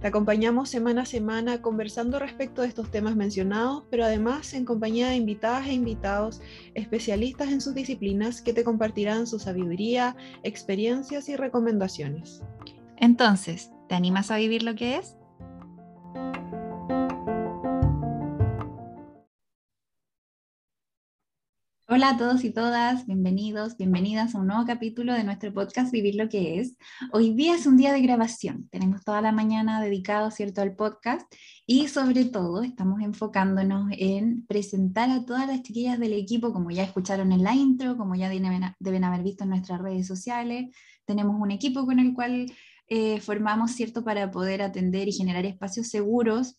Te acompañamos semana a semana conversando respecto de estos temas mencionados, pero además en compañía de invitadas e invitados especialistas en sus disciplinas que te compartirán su sabiduría, experiencias y recomendaciones. Entonces, ¿te animas a vivir lo que es? Hola a todos y todas, bienvenidos, bienvenidas a un nuevo capítulo de nuestro podcast Vivir lo que es. Hoy día es un día de grabación, tenemos toda la mañana dedicado, ¿cierto?, al podcast y sobre todo estamos enfocándonos en presentar a todas las chiquillas del equipo, como ya escucharon en la intro, como ya deben haber visto en nuestras redes sociales. Tenemos un equipo con el cual eh, formamos, ¿cierto?, para poder atender y generar espacios seguros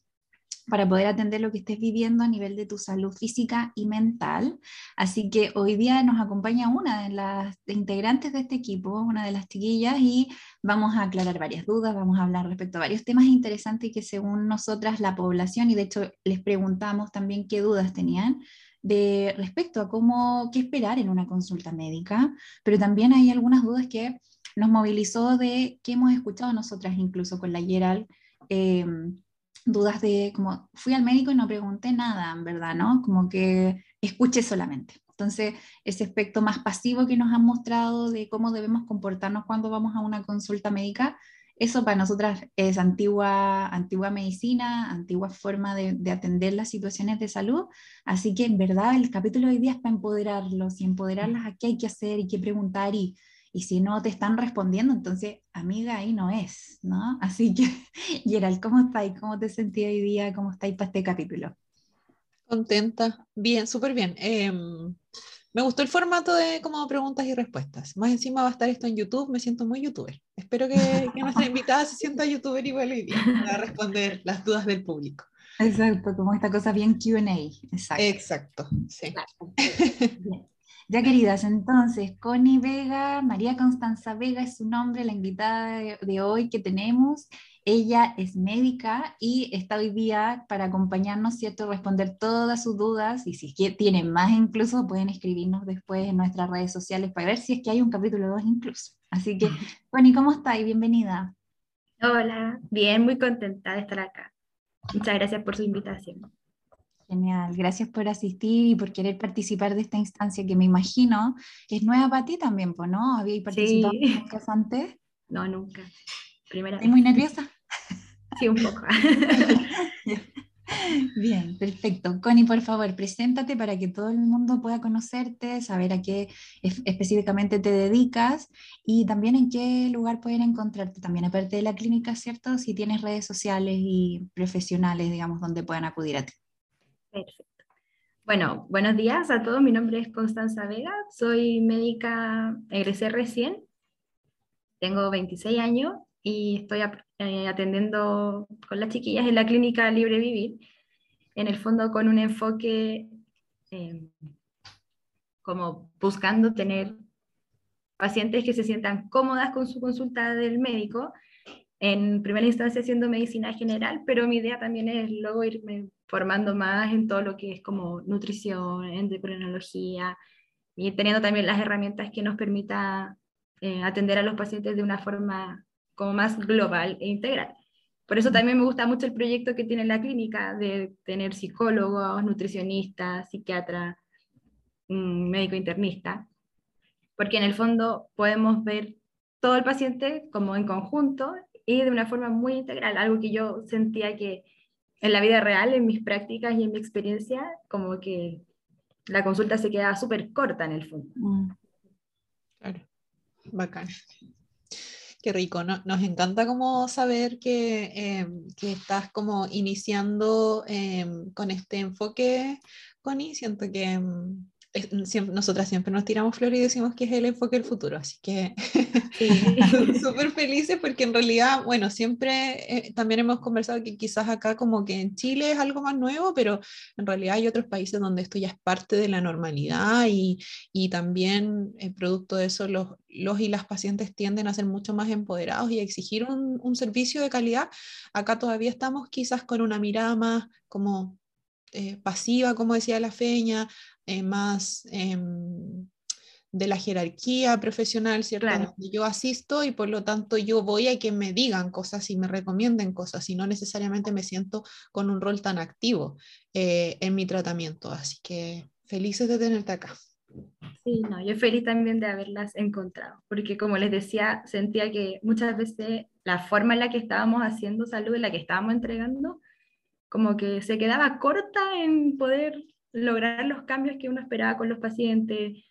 para poder atender lo que estés viviendo a nivel de tu salud física y mental. Así que hoy día nos acompaña una de las integrantes de este equipo, una de las chiquillas, y vamos a aclarar varias dudas, vamos a hablar respecto a varios temas interesantes que según nosotras la población, y de hecho les preguntamos también qué dudas tenían, de respecto a cómo, qué esperar en una consulta médica, pero también hay algunas dudas que nos movilizó de que hemos escuchado nosotras incluso con la Gerald, eh, dudas de como fui al médico y no pregunté nada, en verdad, ¿no? Como que escuché solamente. Entonces, ese aspecto más pasivo que nos han mostrado de cómo debemos comportarnos cuando vamos a una consulta médica, eso para nosotras es antigua, antigua medicina, antigua forma de, de, atender las situaciones de salud. Así que en verdad el capítulo de hoy día es para empoderarlos y empoderarlas a qué hay que hacer y qué preguntar y y si no te están respondiendo, entonces, amiga, ahí no es, ¿no? Así que, Gerald, ¿cómo estáis? ¿Cómo te sentí hoy día? ¿Cómo estáis para este capítulo? Contenta, bien, súper bien. Em, me gustó el formato de como preguntas y respuestas. Más encima va a estar esto en YouTube, me siento muy youtuber. Espero que, nuestra invitada se sienta youtuber igual hoy día para responder las dudas del público. Exacto, como esta cosa bien QA. Exacto. Exacto, sí. Ya queridas, entonces, Connie Vega, María Constanza Vega es su nombre, la invitada de, hoy que tenemos. Ella es médica y está hoy día para acompañarnos, ¿cierto? Responder todas sus dudas y si tienen más incluso pueden escribirnos después en nuestras redes sociales para ver si es que hay un capítulo 2 incluso. Así que, Connie, ¿cómo estás? Bienvenida. Hola, bien, muy contenta de estar acá. Muchas gracias por su invitación. Genial, gracias por asistir y por querer participar de esta instancia que me imagino es nueva para ti también, ¿no? ¿Habíais participado sí. antes? No, nunca. Primera ¿Estás muy nerviosa? Sí, un poco. Bien, perfecto. Connie, por favor, preséntate para que todo el mundo pueda conocerte, saber a qué específicamente te dedicas y también en qué lugar pueden encontrarte también, aparte de la clínica, ¿cierto? Si tienes redes sociales y profesionales, digamos, donde puedan acudir a ti. Perfecto. Bueno, buenos días a todos. Mi nombre es Constanza Vega. Soy médica, egresé recién. Tengo 26 años y estoy eh, atendiendo con las chiquillas en la clínica Libre Vivir. En el fondo con un enfoque em, como buscando tener pacientes que se sientan cómodas con su consulta del médico en primera instancia haciendo medicina general, pero mi idea también es luego irme formando más en todo lo que es como nutrición, endocrinología, y teniendo también las herramientas que nos permita eh, atender a los pacientes de una forma como más global e integral. Por eso también me gusta mucho el proyecto que tiene la clínica de tener psicólogos, nutricionistas, psiquiatra, médico internista, porque en el fondo podemos ver todo el paciente como en conjunto y de una forma muy integral, algo que yo sentía que en la vida real, en mis prácticas y en mi experiencia, como que la consulta se quedaba súper corta en el fondo. Mm. Claro, bacán. Qué rico, nos encanta como saber que, em, que estás como iniciando em, con este enfoque Connie. Siento que mm, siempre, nosotras siempre nos tiramos flores y decimos que es el enfoque del futuro, así que sí. súper felices porque en realidad, bueno, siempre eh, también hemos conversado que quizás acá como que en Chile es algo más nuevo, pero en realidad hay otros países donde esto ya es parte de la normalidad y, y también eh, producto de eso los, los y las pacientes tienden a ser mucho más empoderados y a exigir un, un servicio de calidad. Acá todavía estamos quizás con una mirada más como eh, pasiva, como decía la feña, eh, más em, de la jerarquía profesional, ¿cierto? Yo asisto y por lo tanto yo voy a que me digan cosas y me recomienden cosas y no necesariamente me siento con un rol tan activo eh, en mi tratamiento. Así que felices de tenerte acá. Sí, no, yo feliz también de haberlas encontrado, porque como les decía, sentía que muchas veces la forma en la que estábamos haciendo salud, en la que estábamos entregando, como que se quedaba corta en poder lograr los cambios que uno esperaba con los pacientes.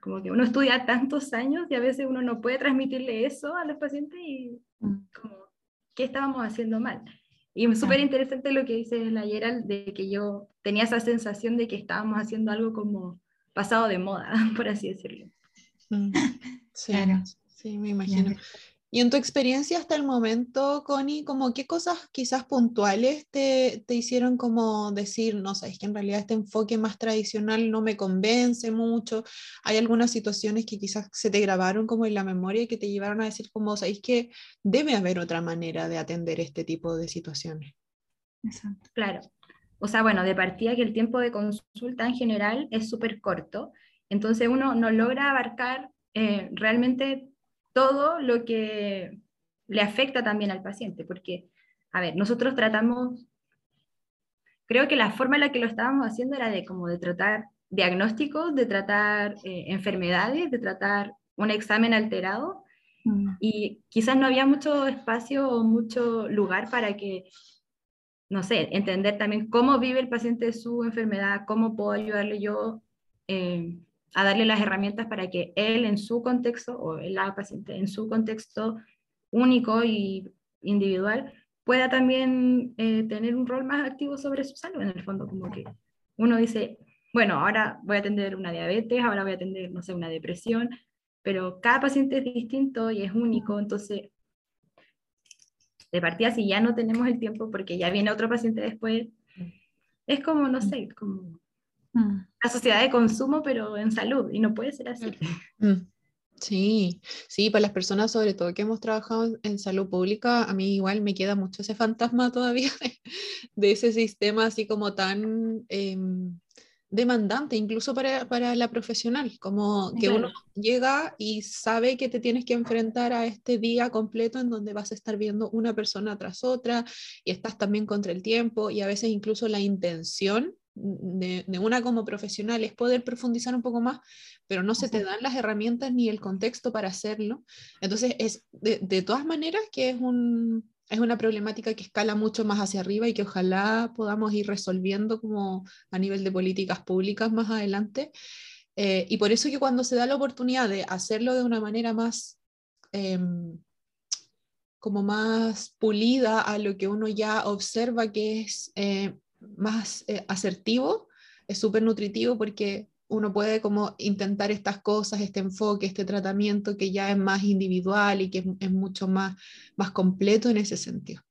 como que uno estudia tantos años y a veces uno no puede transmitirle eso a los pacientes y mm. como, ¿qué estábamos haciendo mal? Y es súper interesante lo que dice la Gerald de que yo tenía esa sensación de que estábamos haciendo algo como pasado de moda, por así decirlo. Mm. Sí, sí, me imagino. Y en tu experiencia hasta el momento, Connie, como qué cosas quizás puntuales te, te hicieron como decir, no sé, es que en realidad este enfoque más tradicional no me convence mucho? ¿Hay algunas situaciones que quizás se te grabaron como en la memoria y que te llevaron a decir como, sabéis que debe haber otra manera de atender este tipo de situaciones? Exacto. Claro. O sea, bueno, de partida que el tiempo de consulta en general es súper corto, entonces uno no logra abarcar eh, realmente todo lo que le afecta también al paciente, porque, a ver, nosotros tratamos, creo que la forma en la que lo estábamos haciendo era de como de tratar diagnósticos, de tratar eh, enfermedades, de tratar un examen alterado, mm. y quizás no había mucho espacio o mucho lugar para que, no sé, entender también cómo vive el paciente su enfermedad, cómo puedo ayudarle yo. Eh, a darle las herramientas para que él en su contexto, o la paciente en su contexto único y individual, pueda también eh, tener un rol más activo sobre su salud, en el fondo, como que uno dice, bueno, ahora voy a atender una diabetes, ahora voy a atender, no sé, una depresión, pero cada paciente es distinto y es único, entonces, de partida, si ya no tenemos el tiempo porque ya viene otro paciente después, es como, no sé, como Mm. la sociedad de consumo, pero en salud, y no puede ser así. Mm. Mm. Sí, sí, para las personas sobre todo que hemos trabajado en salud pública, a mí igual me queda mucho ese fantasma todavía de, ese sistema así como tan em, demandante, incluso para, para, la profesional, como que uno llega y sabe que te tienes que enfrentar a este día completo en donde vas a estar viendo una persona tras otra y estás también contra el tiempo y a veces incluso la intención de, una como profesional es poder profundizar un poco más, pero no se te dan las herramientas ni el contexto para hacerlo. Entonces, es de, todas maneras que es, un, es una problemática que escala mucho más hacia arriba y que ojalá podamos ir resolviendo como a nivel de políticas públicas más adelante. Eh, y por eso que cuando se da la oportunidad de hacerlo de una manera más... Em, como más pulida a lo que uno ya observa que es eh, más eh, asertivo, es súper nutritivo porque uno puede como intentar estas cosas, este enfoque, este tratamiento que ya es más individual y que es, mucho más, más completo en ese sentido.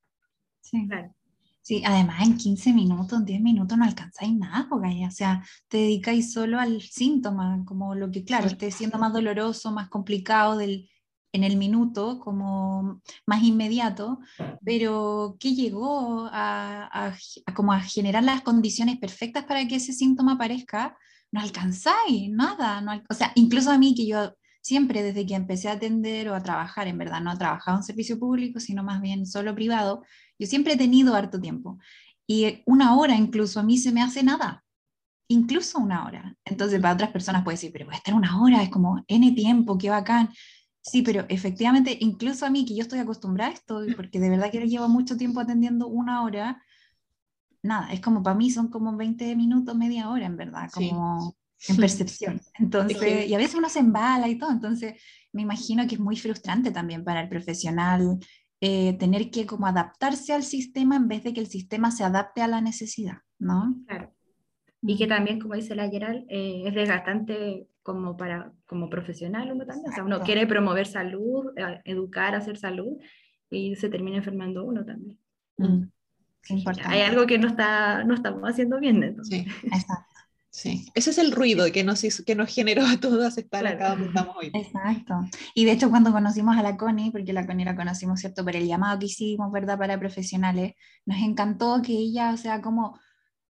Sí, claro. Sí, además en 15 minutos, en 10 minutos no alcanzáis nada, porque, o sea, te dedicáis solo al síntoma, como lo que, claro, esté siendo más doloroso, más complicado del, en el minuto, como más inmediato, pero que llegó a, como a generar las condiciones perfectas para que ese síntoma aparezca, no alcanzáis nada. No, o sea, incluso a mí que yo siempre desde que empecé a atender o a trabajar, en verdad, no he trabajado en servicio público, sino más bien solo privado, yo siempre he tenido harto tiempo. Y una hora incluso a mí se me hace nada, incluso una hora. Entonces para otras personas puede decir, pero voy a estar una hora, es como N tiempo, qué bacán. Sí, pero efectivamente, incluso a mí, que yo estoy acostumbrada a esto, porque de verdad que llevo mucho tiempo atendiendo una hora, nada, es como para mí son como 20 minutos, media hora, en verdad, como en percepción. Entonces, y a veces uno se embala y todo, entonces me imagino que es muy frustrante también para el profesional eh, tener que como adaptarse al sistema en vez de que el sistema se adapte a la necesidad, ¿no? Claro. Y que también, como dice la Gerald, eh, es desgastante como, para, como profesional uno también. O sea, uno quiere promover salud, eh, educar, hacer salud, y se termina enfermando uno también. Mm. Hay algo que no, está, no estamos haciendo bien. Sí, exacto. Sí, ese es el ruido que nos, que nos generó a todos estar acá donde estamos hoy. Exacto. Y de hecho cuando conocimos a la Connie, porque la Connie la conocimos, ¿cierto? Por el llamado que hicimos, ¿verdad? Para profesionales, nos encantó que ella, o sea, como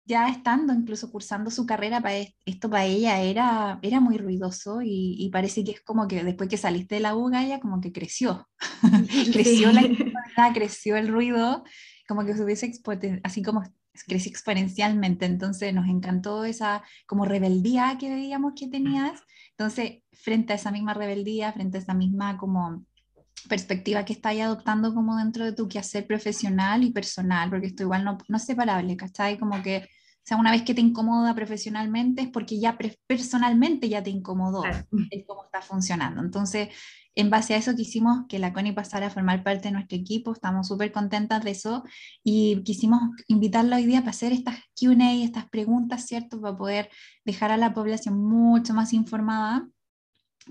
ya estando incluso cursando su carrera, para esto para ella era, era muy ruidoso y, parece que es como que después que saliste de la UGA, ella como que creció. creció la creció el ruido, como que se hubiese así como crecí exponencialmente, entonces nos encantó esa como rebeldía que veíamos que tenías, entonces frente a esa misma rebeldía, frente a esa misma como perspectiva que estáis adoptando como dentro de tu quehacer profesional y personal, porque esto igual no, no es separable, ¿cachai? Como que, o sea, una vez que te incomoda profesionalmente es porque ya personalmente ya te incomodó el cómo está funcionando. Entonces, en base a eso quisimos que la CONI pasara a formar parte de nuestro equipo, estamos súper contentas de eso y quisimos invitarla hoy día para hacer estas QA, estas preguntas, ¿cierto? Para poder dejar a la población mucho más informada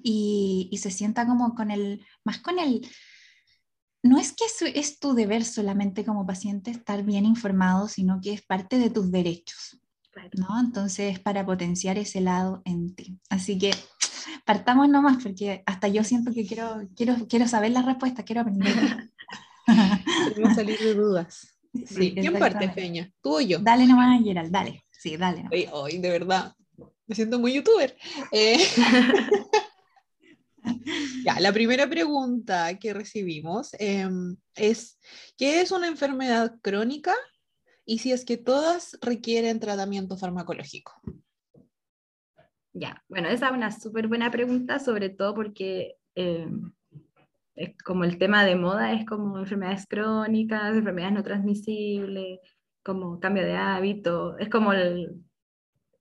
y, se sienta como con el, más con el, no es que es tu deber solamente como paciente estar bien informado, sino que es parte de tus derechos, ¿no? Entonces, para potenciar ese lado en ti. Así que partamos nomás, porque hasta yo siento que quiero, quiero, quiero saber la respuesta, quiero aprender. Queremos salir de dudas. Sí, ¿quién parte, Peña? ¿Tú o yo? Dale nomás, Gerald, dale. Sí, dale. Hoy, de verdad, me siento muy youtuber. Eh, la primera pregunta que recibimos em, es, ¿qué es una enfermedad crónica? Y si es que todas requieren tratamiento farmacológico. Ya, bueno, esa es una súper buena pregunta, sobre todo porque eh, es como el tema de moda es como enfermedades crónicas, enfermedades no transmisibles, como cambio de hábito, es como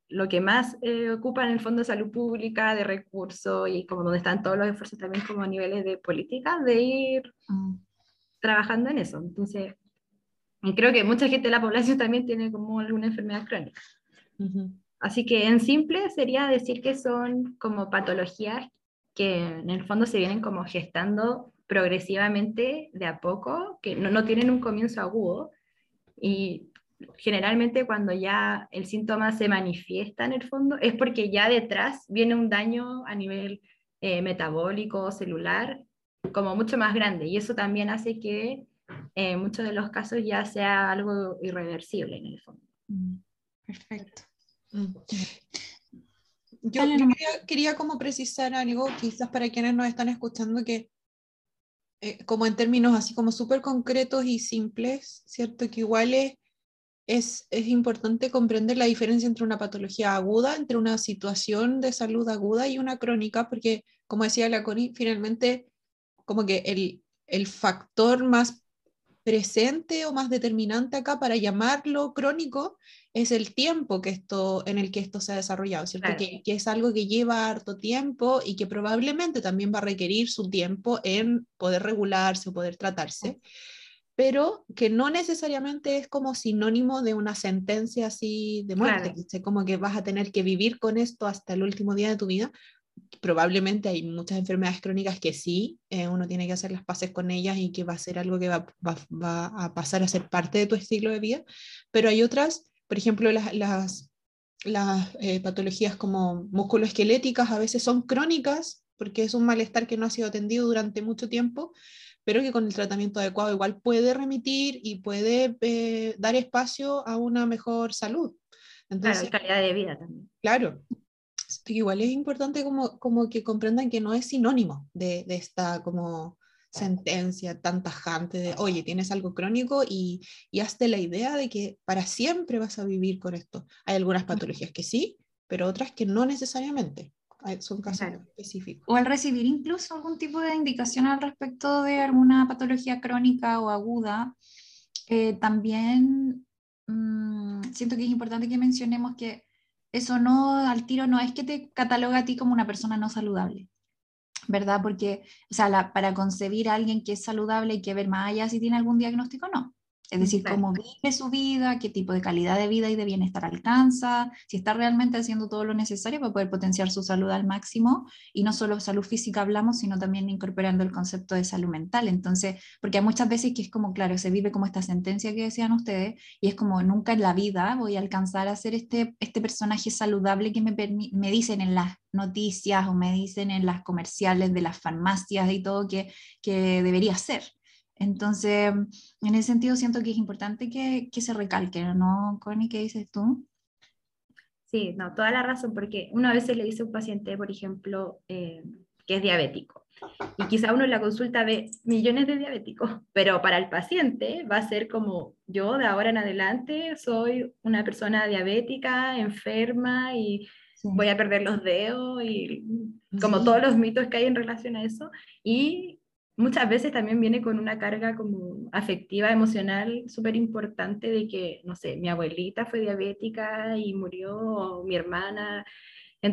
lo que más eh, ocupa en el Fondo de Salud Pública, de recursos y como donde están todos los esfuerzos también como a niveles de política, de ir mm. trabajando en eso. Entonces, y creo que mucha gente de la población también tiene como alguna enfermedad crónica. Así que en simple sería decir que son como patologías que en el fondo se vienen como gestando progresivamente de a poco, que no, no tienen un comienzo agudo y generalmente cuando ya el síntoma se manifiesta en el fondo es porque ya detrás viene un daño a nivel eh, metabólico, celular, como mucho más grande y eso también hace que en eh, muchos de los casos ya sea algo irreversible en el fondo. Mm, perfecto. Mm. Yo quería, como precisar algo, quizás para quienes nos están escuchando, que eh, como en términos así como súper concretos y simples, ¿cierto? Que igual es, es, es, importante comprender la diferencia entre una patología aguda, entre una situación de salud aguda y una crónica, porque como decía la Connie, finalmente como que el, el factor más presente o más determinante acá para llamarlo crónico es el tiempo que esto, en el que esto se ha desarrollado, ¿cierto? Que, que, es algo que lleva harto tiempo y que probablemente también va a requerir su tiempo en poder regularse o poder tratarse, pero que no necesariamente es como sinónimo de una sentencia así de muerte, como que vas a tener que vivir con esto hasta el último día de tu vida, probablemente hay muchas enfermedades crónicas que sí, eh, uno tiene que hacer las paces con ellas y que va a ser algo que va, a pasar a ser parte de tu estilo de vida, pero hay otras, por ejemplo, las, las, eh, patologías como musculoesqueléticas a veces son crónicas porque es un malestar que no ha sido atendido durante mucho tiempo, pero que con el tratamiento adecuado igual puede remitir y puede eh, dar espacio a una mejor salud. Entonces, claro, calidad de vida también. Claro, igual es importante como, como que comprendan que no es sinónimo de, de esta como sentencia tan tajante de, oye, tienes algo crónico y, y hazte la idea de que para siempre vas a vivir con esto. Hay algunas patologías que sí, pero otras que no necesariamente. Son casos específicos. O al recibir incluso algún tipo de indicación al respecto de alguna patología crónica o aguda, eh, también mmm, siento que es importante que mencionemos que eso no, al tiro no es que te cataloga a ti como una persona no saludable, ¿verdad? Porque, o sea, para concebir a alguien que es saludable hay que ver más allá si tiene algún diagnóstico o no. Es decir, cómo vive su vida, qué tipo de calidad de vida y de bienestar alcanza, si está realmente haciendo todo lo necesario para poder potenciar su salud al máximo. Y no solo salud física hablamos, sino también incorporando el concepto de salud mental. Entonces, porque hay muchas veces que es como, claro, se vive como esta sentencia que decían ustedes, y es como nunca en la vida voy a alcanzar a ser este, este personaje saludable que me, me dicen en las noticias o me dicen en las comerciales de las farmacias y todo que, que debería ser. Entonces, en ese sentido siento que es importante que, que se recalque, ¿no, Connie? ¿Qué dices tú? Sí, no, toda la razón, porque una vez le dice a un paciente, por ejemplo, eh, que es diabético, y quizá uno en la consulta ve millones de diabéticos, pero para el paciente va a ser como yo de ahora en adelante soy una persona diabética, enferma y voy a perder los dedos y como todos los mitos que hay en relación a eso. Y muchas veces también viene con una carga como afectiva, emocional súper importante de que, no sé, mi abuelita fue diabética y murió, mi hermana.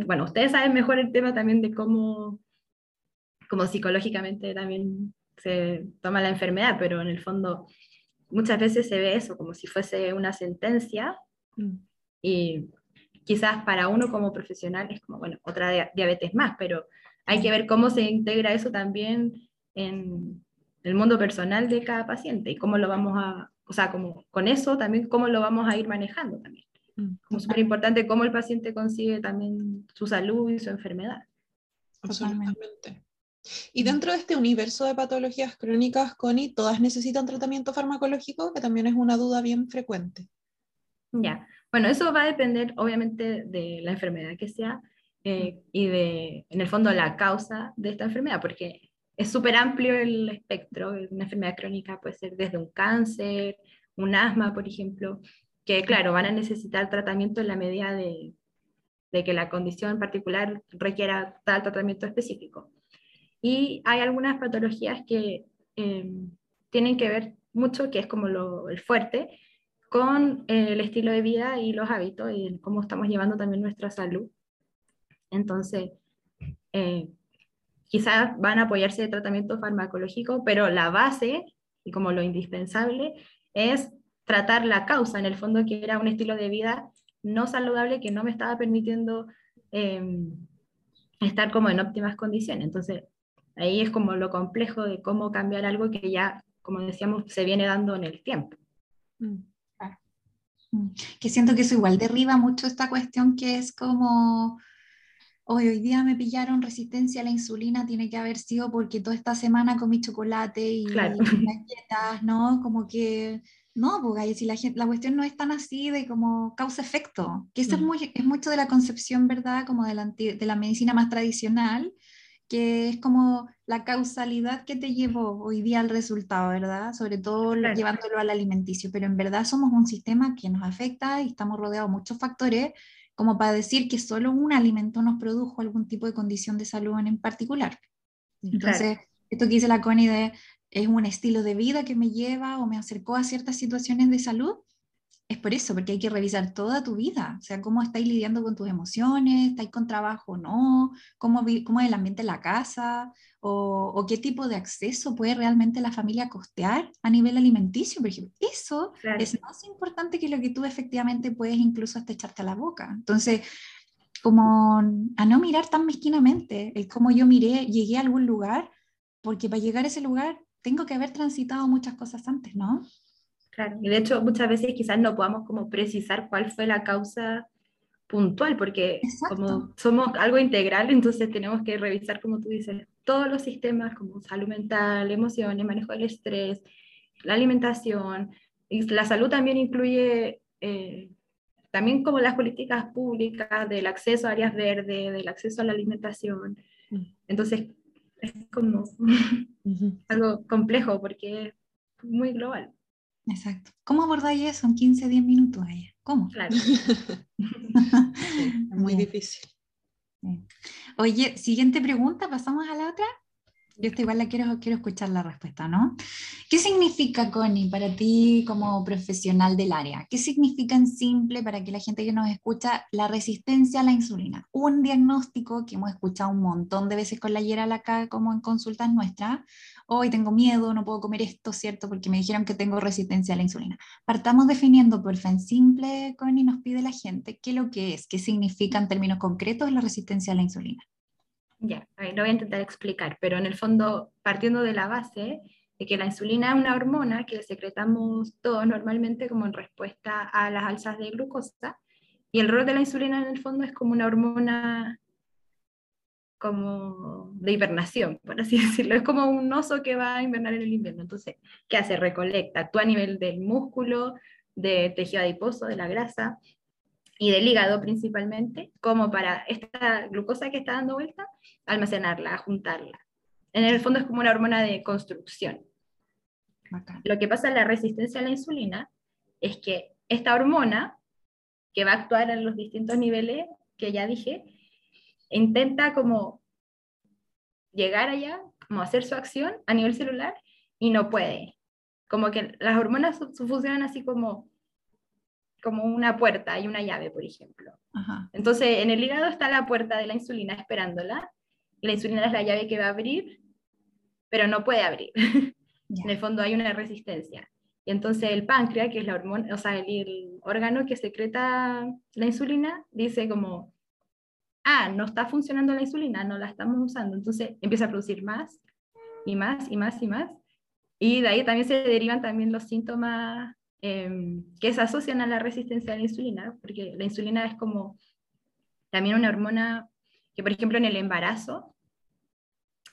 Bueno, ustedes saben mejor el tema también de cómo, como psicológicamente también se toma la enfermedad, pero en el fondo muchas veces se ve eso como si fuese una sentencia mm. y quizás para uno como profesional es como, bueno, otra diabetes más, pero hay que ver cómo se integra eso también en el mundo personal de cada paciente y cómo lo vamos a, o sea, como, con eso también cómo lo vamos a ir manejando también. Mm, como súper importante cómo el paciente consigue también su salud y su enfermedad. Absolutamente. Y dentro de este universo de patologías crónicas, Connie, ¿todas necesitan tratamiento farmacológico? Que también es una duda bien frecuente. Ya, bueno, eso va a depender obviamente de la enfermedad que sea eh, y de, en el fondo, la causa de esta enfermedad, porque es súper amplio el espectro. Una enfermedad crónica puede ser desde un cáncer, un asma, por ejemplo, que claro, van a necesitar tratamiento en la medida de, de que la condición particular requiera tal tratamiento específico. Y hay algunas patologías que em, tienen que ver mucho, que es como lo, el fuerte, con el estilo de vida y los hábitos y cómo estamos llevando también nuestra salud. Entonces, eh, quizás van a apoyarse de tratamiento farmacológico, pero la base y como lo indispensable es tratar la causa, en el fondo que era un estilo de vida no saludable que no me estaba permitiendo em, estar como en óptimas condiciones. Entonces, ahí es como lo complejo de cómo cambiar algo que ya, como decíamos, se viene dando en el tiempo. Mm, mm. Que siento que eso igual derriba mucho esta cuestión que es como hoy, hoy día me pillaron resistencia a la insulina, tiene que haber sido porque toda esta semana comí chocolate y, claro. galletas, ¿no? Como que, no, porque si la, la cuestión no es tan así de como causa-efecto, que eso es, mm. muy, es mucho de la concepción, ¿verdad? Como de la, de la medicina más tradicional, que es como la causalidad que te llevó hoy día al resultado, ¿verdad? Sobre todo llevándolo al alimenticio, pero en verdad somos un sistema que nos afecta y estamos rodeados de muchos factores como para decir que solo un alimento nos produjo algún tipo de condición de salud en particular. Entonces, esto que dice la Connie de es un estilo de vida que me lleva o me acercó a ciertas situaciones de salud, es por eso, porque hay que revisar toda tu vida, o sea, cómo estáis lidiando con tus emociones, estáis con trabajo o no, cómo, cómo es el ambiente en la casa, o, o, qué tipo de acceso puede realmente la familia costear a nivel alimenticio, por ejemplo. Eso es más importante que lo que tú efectivamente puedes incluso hasta echarte a la boca. Entonces, como a no mirar tan mezquinamente, el cómo yo miré, llegué a algún lugar, porque para llegar a ese lugar tengo que haber transitado muchas cosas antes, ¿no? Claro, y de hecho muchas veces quizás no podamos como precisar cuál fue la causa puntual, porque como somos algo integral, entonces tenemos que revisar, como tú dices, todos los sistemas como salud mental, emociones, manejo del estrés, la alimentación, y la salud también incluye eh, también como las políticas públicas del acceso a áreas verdes, del acceso a la alimentación. Mm. Entonces, es como algo complejo porque es muy global. Exacto. ¿Cómo abordáis eso en 15, 10 minutos ella? ¿Cómo? Claro. muy difícil. Oye, siguiente pregunta, pasamos a la otra. Yo esto igual la quiero, quiero escuchar la respuesta, ¿no? ¿Qué significa, Connie, para ti como profesional del área? ¿Qué significa en simple para que la gente que nos escucha la resistencia a la insulina? Un diagnóstico que hemos escuchado un montón de veces con la Yeral acá, como en consultas nuestras. Hoy tengo miedo, no puedo comer esto, ¿cierto? Porque me dijeron que tengo resistencia a la insulina. Partamos definiendo, por en simple, Connie, nos pide la gente, ¿qué lo que es? ¿Qué significa en términos concretos la resistencia a la insulina? Ya, lo voy a intentar explicar, pero en el fondo, partiendo de la base de que la insulina es una hormona que secretamos todos normalmente como en respuesta a las alzas de glucosa, y el rol de la insulina en el fondo es como una hormona como de hibernación, por así decirlo. Es como un oso que va a invernar en el invierno. Entonces, ¿qué hace? Recolecta, actúa a nivel del músculo, de tejido adiposo, de la grasa y del hígado principalmente, como para esta glucosa que está dando vuelta, almacenarla, juntarla. En el fondo es como una hormona de construcción. Lo que pasa en la resistencia a la insulina es que esta hormona, que va a actuar en los distintos niveles que ya dije, intenta como llegar allá, como hacer su acción a nivel celular y no puede. Como que las hormonas funcionan así como, como una puerta y una llave, por ejemplo. Entonces, en el hígado está la puerta de la insulina esperándola la insulina es la llave que va a abrir, pero no puede abrir. En el fondo hay una resistencia. Y entonces el páncreas, que es la hormona, o sea, el, órgano que secreta la insulina, dice como, ah, no está funcionando la insulina, no la estamos usando. Entonces empieza a producir más y más y más y más. Y de ahí también se derivan también los síntomas em, que se asocian a la resistencia a la insulina, porque la insulina es como también una hormona que, por ejemplo, en el embarazo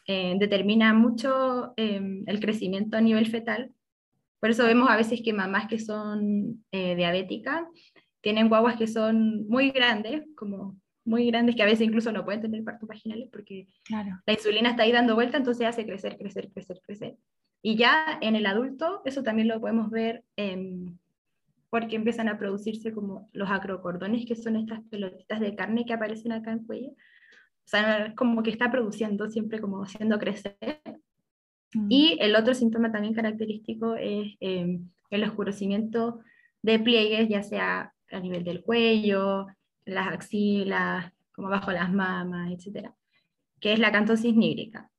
eh, determina mucho em, el crecimiento a nivel fetal. Por eso vemos a veces que mamás que son eh, diabéticas tienen guaguas que son muy grandes, como muy grandes, que a veces incluso no pueden tener partos vaginales porque la insulina está ahí dando vuelta, entonces hace crecer, crecer, crecer, crecer. Y ya en el adulto, eso también lo podemos ver porque empiezan a producirse como los acrocordones, que son estas pelotitas de carne que aparecen acá en el cuello, o sea, como que está produciendo siempre como haciendo crecer. Mm. Y el otro síntoma también característico es em, el oscurecimiento de pliegues, ya sea a nivel del cuello, las axilas, como bajo las mamas, etcétera, que es la cantosis nígrica.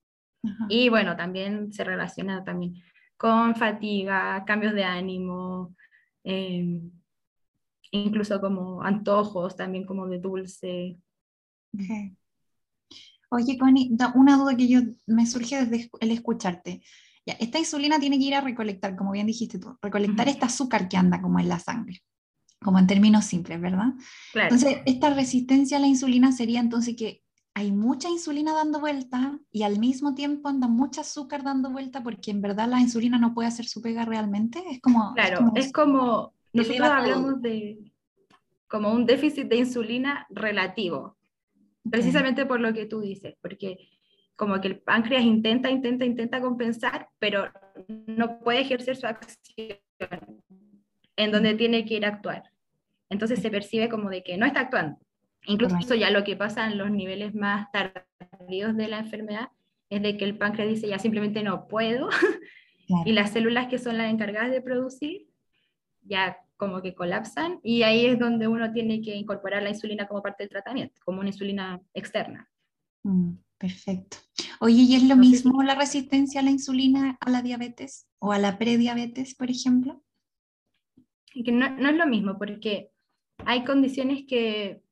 Y bueno, también se relaciona también con fatiga, cambios de ánimo, em, incluso como antojos, también como de dulce. Oye, Connie, una duda que yo me surge desde el escucharte. Ya, esta insulina tiene que ir a recolectar, como bien dijiste tú, recolectar este azúcar que anda como en la sangre, como en términos simples, ¿verdad? Entonces, esta resistencia a la insulina sería entonces que hay mucha insulina dando vuelta y al mismo tiempo anda mucho azúcar dando vuelta porque en verdad la insulina no puede hacer su pega realmente. Es como... Claro, es como, nosotros hablamos de como un déficit de insulina relativo precisamente por lo que tú dices, porque como que el páncreas intenta, intenta, intenta compensar, pero no puede ejercer su acción en donde tiene que ir a actuar. Entonces se percibe como de que no está actuando. Incluso ya lo que pasa en los niveles más tardíos de la enfermedad es de que el páncreas dice ya simplemente no puedo y las células que son las encargadas de producir ya como que colapsan y ahí es donde uno tiene que incorporar la insulina como parte del tratamiento, como una insulina externa. Mm, perfecto. Oye, ¿y es lo mismo la resistencia a la insulina a la diabetes o a la prediabetes, por ejemplo? Que no, no es lo mismo, porque hay condiciones que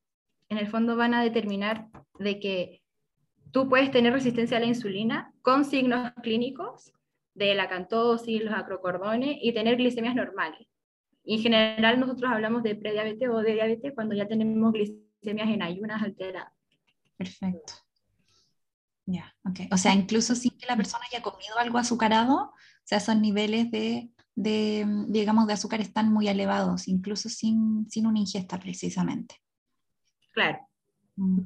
en el fondo van a determinar de que tú puedes tener resistencia a la insulina con signos clínicos de la cantosis, los acrocordones y tener glicemias normales en general nosotros hablamos de prediabetes o de diabetes cuando ya tenemos glicemias en ayunas alteradas. Perfecto. Ya, ok. O sea, incluso sin que la persona haya comido algo azucarado, o sea, esos niveles de, de digamos, de azúcar están muy elevados, incluso sin, sin una ingesta precisamente. Claro. Mm.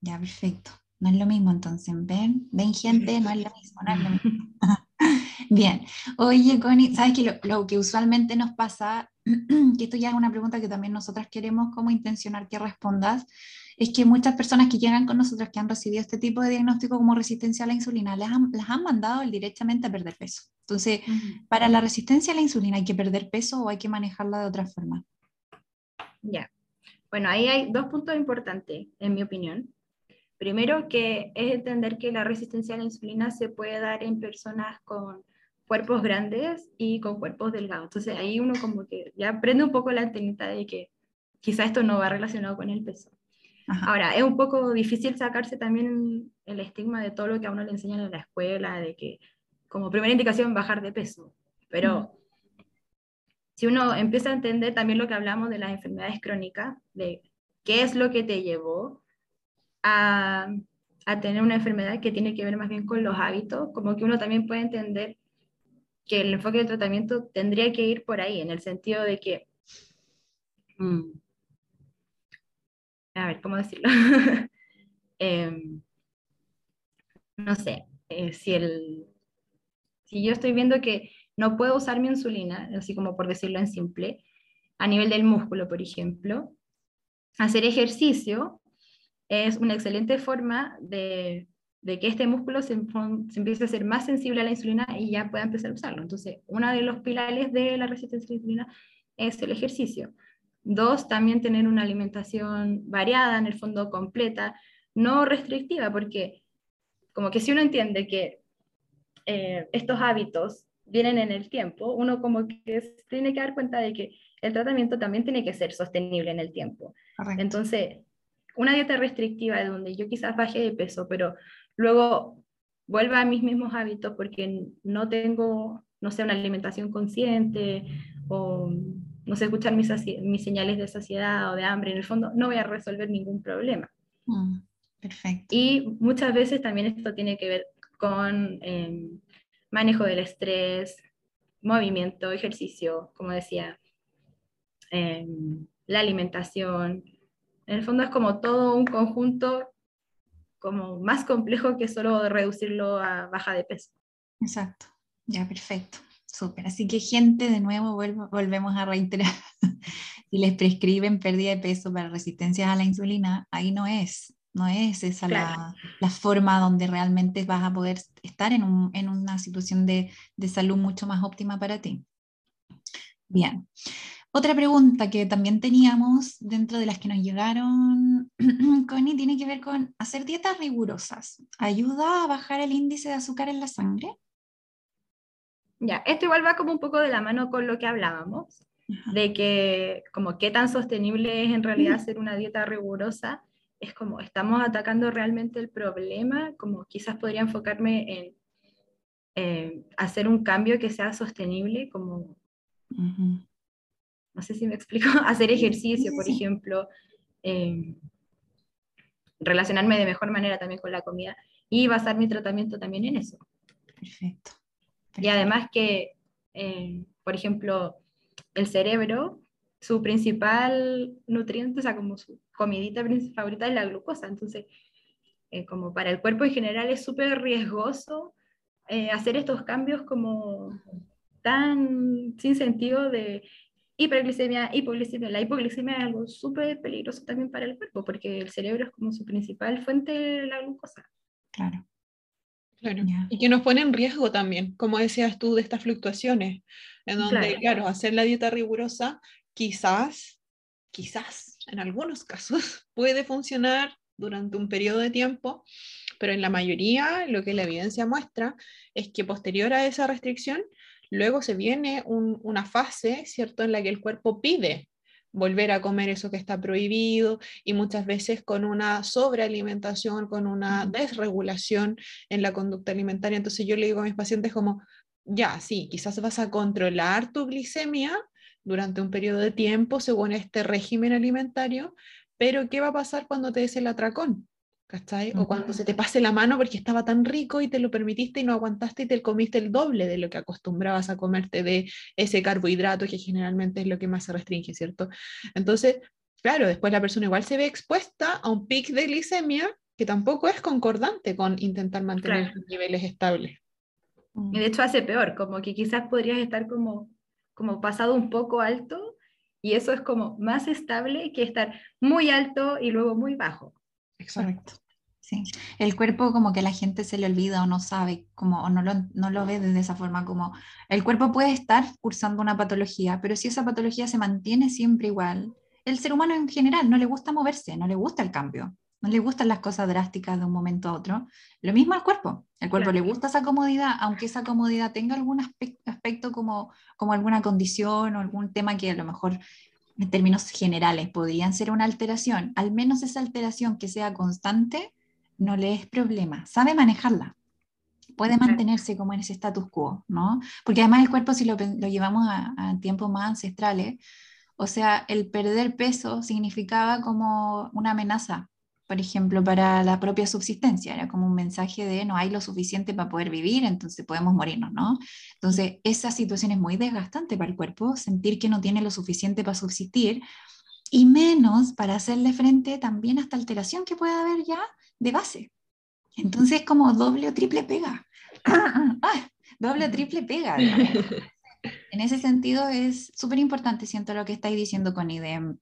Ya, perfecto. No es lo mismo entonces, ven, ven gente, no es lo mismo, no es lo mismo. Bien, oye Connie, sabes que lo, que usualmente nos pasa, que esto ya es una pregunta que también nosotras queremos como intencionar que respondas, es que muchas personas que llegan con nosotros que han recibido este tipo de diagnóstico como resistencia a la insulina, las han, las han mandado directamente a perder peso. Entonces, para la resistencia a la insulina, ¿hay que perder peso o hay que manejarla de otra forma? Ya. Bueno, ahí hay dos puntos importantes, en mi opinión. Primero, que es entender que la resistencia a la insulina se puede dar en personas con cuerpos grandes y con cuerpos delgados. Entonces ahí uno como que ya aprende un poco la antenita de que quizá esto no va relacionado con el peso. Ahora, es un poco difícil sacarse también el estigma de todo lo que a uno le enseñan en la escuela, de que como primera indicación bajar de peso. Pero si uno empieza a entender también lo que hablamos de las enfermedades crónicas, de qué es lo que te llevó a, a tener una enfermedad que tiene que ver más bien con los hábitos, como que uno también puede entender que el enfoque del tratamiento tendría que ir por ahí, en el sentido de que... Mm, a ver, ¿cómo decirlo? Em, no sé, eh, si, el, si yo estoy viendo que no puedo usar mi insulina, así como por decirlo en simple, a nivel del músculo, por ejemplo, hacer ejercicio es una excelente forma de de que este músculo se, empiece a ser más sensible a la insulina y ya pueda empezar a usarlo. Entonces, uno de los pilares de la resistencia a la insulina es el ejercicio. Dos, también tener una alimentación variada, en el fondo completa, no restrictiva, porque como que si uno entiende que eh, estos hábitos vienen en el tiempo, uno como que tiene que dar cuenta de que el tratamiento también tiene que ser sostenible en el tiempo. Entonces, una dieta restrictiva de donde yo quizás baje de peso, pero luego vuelva a mis mismos hábitos porque no tengo, no sé, una alimentación consciente o no sé escuchar mis, mis señales de saciedad o de hambre, en el fondo no voy a resolver ningún problema. Mm, perfecto. Y muchas veces también esto tiene que ver con em, manejo del estrés, movimiento, ejercicio, como decía, em, la alimentación. En el fondo es como todo un conjunto como más complejo que solo reducirlo a baja de peso. Exacto, ya perfecto, súper. Así que gente, de nuevo volvemos a reiterar, si les prescriben pérdida de peso para resistencia a la insulina, ahí no es, no es esa la, la, forma donde realmente vas a poder estar en, un, en una situación de, de salud mucho más óptima para ti. Bien. Otra pregunta que también teníamos dentro de las que nos llegaron, Connie, tiene que ver con hacer dietas rigurosas. ¿Ayuda a bajar el índice de azúcar en la sangre? Ya, esto igual va como un poco de la mano con lo que hablábamos, de que como qué tan sostenible es en realidad hacer una dieta rigurosa. Es como, estamos atacando realmente el problema, como quizás podría enfocarme en eh, hacer un cambio que sea sostenible, como no sé si me explico, hacer ejercicio, por ejemplo, em, relacionarme de mejor manera también con la comida y basar mi tratamiento también en eso. Perfecto. Y además que, em, por ejemplo, el cerebro, su principal nutriente, o sea, como su comidita favorita es la glucosa. Entonces, eh, como para el cuerpo en general es súper riesgoso eh, hacer estos cambios como tan sin sentido de hiperglicemia, hipoglicemia. La hipoglicemia es algo súper peligroso también para el cuerpo, porque el cerebro es como su principal fuente de la glucosa. Claro. Claro. Y que nos pone en riesgo también, como decías tú, de estas fluctuaciones, en donde, claro. hacer la dieta rigurosa quizás, quizás, en algunos casos, puede funcionar durante un periodo de tiempo, pero en la mayoría lo que la evidencia muestra es que posterior a esa restricción Luego se viene una fase, ¿cierto?, en la que el cuerpo pide volver a comer eso que está prohibido y muchas veces con una sobrealimentación, con una desregulación en la conducta alimentaria. Entonces yo le digo a mis pacientes como, ya, sí, quizás vas a controlar tu glicemia durante un periodo de tiempo según este régimen alimentario, pero ¿qué va a pasar cuando te des el atracón? ¿Cachai? O cuando se te pase la mano porque estaba tan rico y te lo permitiste y no aguantaste y te comiste el doble de lo que acostumbrabas a comerte de ese carbohidrato que generalmente es lo que más se restringe, ¿cierto? Entonces, claro, después la persona igual se ve expuesta a un pic de glicemia que tampoco es concordante con intentar mantener los niveles estables. Y de hecho hace peor, como que quizás podrías estar como, como pasado un poco alto Y eso es como más estable que estar muy alto y luego muy bajo. Exacto. Sí. El cuerpo como que la gente se le olvida o no sabe, como, o no lo, no lo ve desde esa forma, como el cuerpo puede estar cursando una patología, pero si esa patología se mantiene siempre igual, el ser humano en general no le gusta moverse, no le gusta el cambio, no le gustan las cosas drásticas de un momento a otro. Lo mismo al cuerpo, el cuerpo le gusta esa comodidad, aunque esa comodidad tenga algún aspecto como, como alguna condición o algún tema que a lo mejor en términos generales podrían ser una alteración, al menos esa alteración que sea constante no le es problema, sabe manejarla, puede mantenerse como en ese status quo, ¿no? Porque además el cuerpo, si lo, llevamos a, tiempos más ancestrales, o sea, el perder peso significaba como una amenaza, por ejemplo, para la propia subsistencia, era como un mensaje de no hay lo suficiente para poder vivir, entonces podemos morirnos, ¿no? Entonces, esa situación es muy desgastante para el cuerpo, sentir que no tiene lo suficiente para subsistir y menos para hacerle frente también a esta alteración que puede haber ya de base. Entonces, como doble o triple pega. Ah, doble o triple pega. en ese sentido, es súper importante, siento lo que estáis diciendo, con de,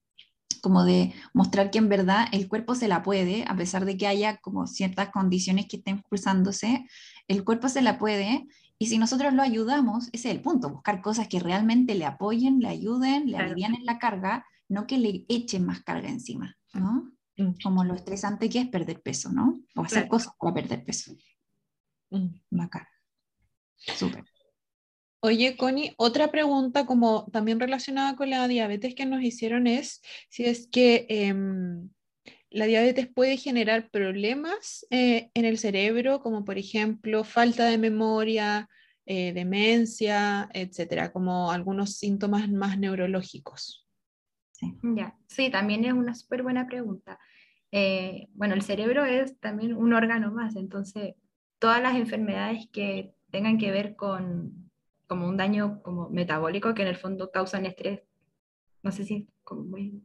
como de mostrar que en verdad el cuerpo se la puede, a pesar de que haya como ciertas condiciones que estén pulsándose, el cuerpo se la puede. Y si nosotros lo ayudamos, ese es el punto, buscar cosas que realmente le apoyen, le ayuden, le alivien la carga, no que le echen más carga encima, ¿no? Mm. como lo estresante que es perder peso, ¿no? O hacer cosas para perder peso. Mm. Bacán. Súper. Oye, Connie, otra pregunta como también relacionada con la diabetes que nos hicieron es si es que em, la diabetes puede generar problemas eh, en el cerebro, como por ejemplo falta de memoria, eh, demencia, etcétera, como algunos síntomas más neurológicos. Sí, ya. sí también es una súper buena pregunta. Eh, bueno, el cerebro es también un órgano más, entonces todas las enfermedades que tengan que ver con como un daño como metabólico que en el fondo causan estrés, no sé si como muy,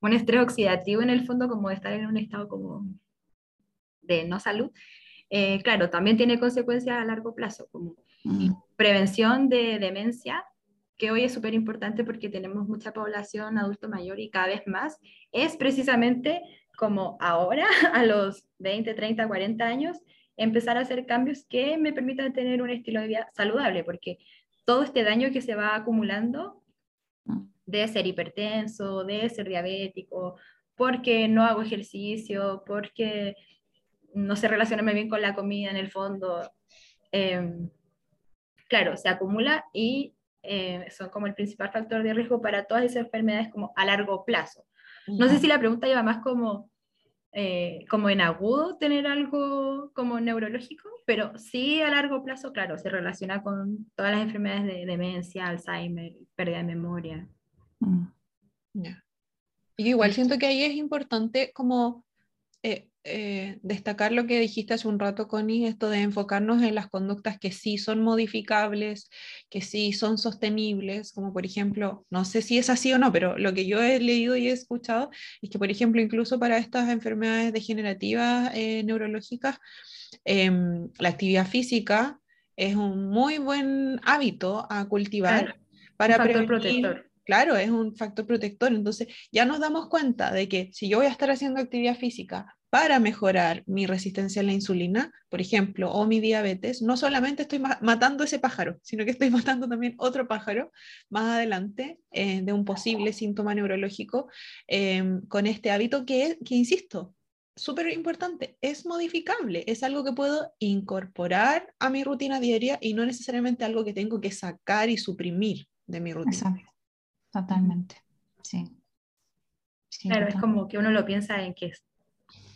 un estrés oxidativo en el fondo como de estar en un estado como de no salud, eh, claro, también tiene consecuencias a largo plazo, como mm. prevención de demencia, que hoy es súper importante porque tenemos mucha población adulto mayor y cada vez más, es precisamente como ahora, a los 20, 30, 40 años, empezar a hacer cambios que me permitan tener un estilo de vida saludable, porque todo este daño que se va acumulando de ser hipertenso, de ser diabético, porque no hago ejercicio, porque no se relaciona bien con la comida en el fondo, em, claro, se acumula y eh, son como el principal factor de riesgo para todas esas enfermedades como a largo plazo. No sé si la pregunta lleva más como, eh, como en agudo tener algo como neurológico, pero sí a largo plazo, claro, se relaciona con todas las enfermedades de demencia, Alzheimer, pérdida de memoria. Mm. Y igual siento que ahí es importante como eh, eh, destacar lo que dijiste hace un rato, Connie, esto de enfocarnos en las conductas que sí son modificables, que sí son sostenibles, como por ejemplo, no sé si es así o no, pero lo que yo he leído y he escuchado es que, por ejemplo, incluso para estas enfermedades degenerativas eh, neurológicas, em, la actividad física es un muy buen hábito a cultivar para prevenir. Protector claro, es un factor protector. Entonces, ya nos damos cuenta de que si yo voy a estar haciendo actividad física para mejorar mi resistencia a la insulina, por ejemplo, o mi diabetes, no solamente estoy matando ese pájaro, sino que estoy matando también otro pájaro más adelante eh, de un posible síntoma neurológico em, con este hábito que, que insisto, súper importante, es modificable, es algo que puedo incorporar a mi rutina diaria y no necesariamente algo que tengo que sacar y suprimir de mi rutina. Totalmente, sí. claro, es como que uno lo piensa en que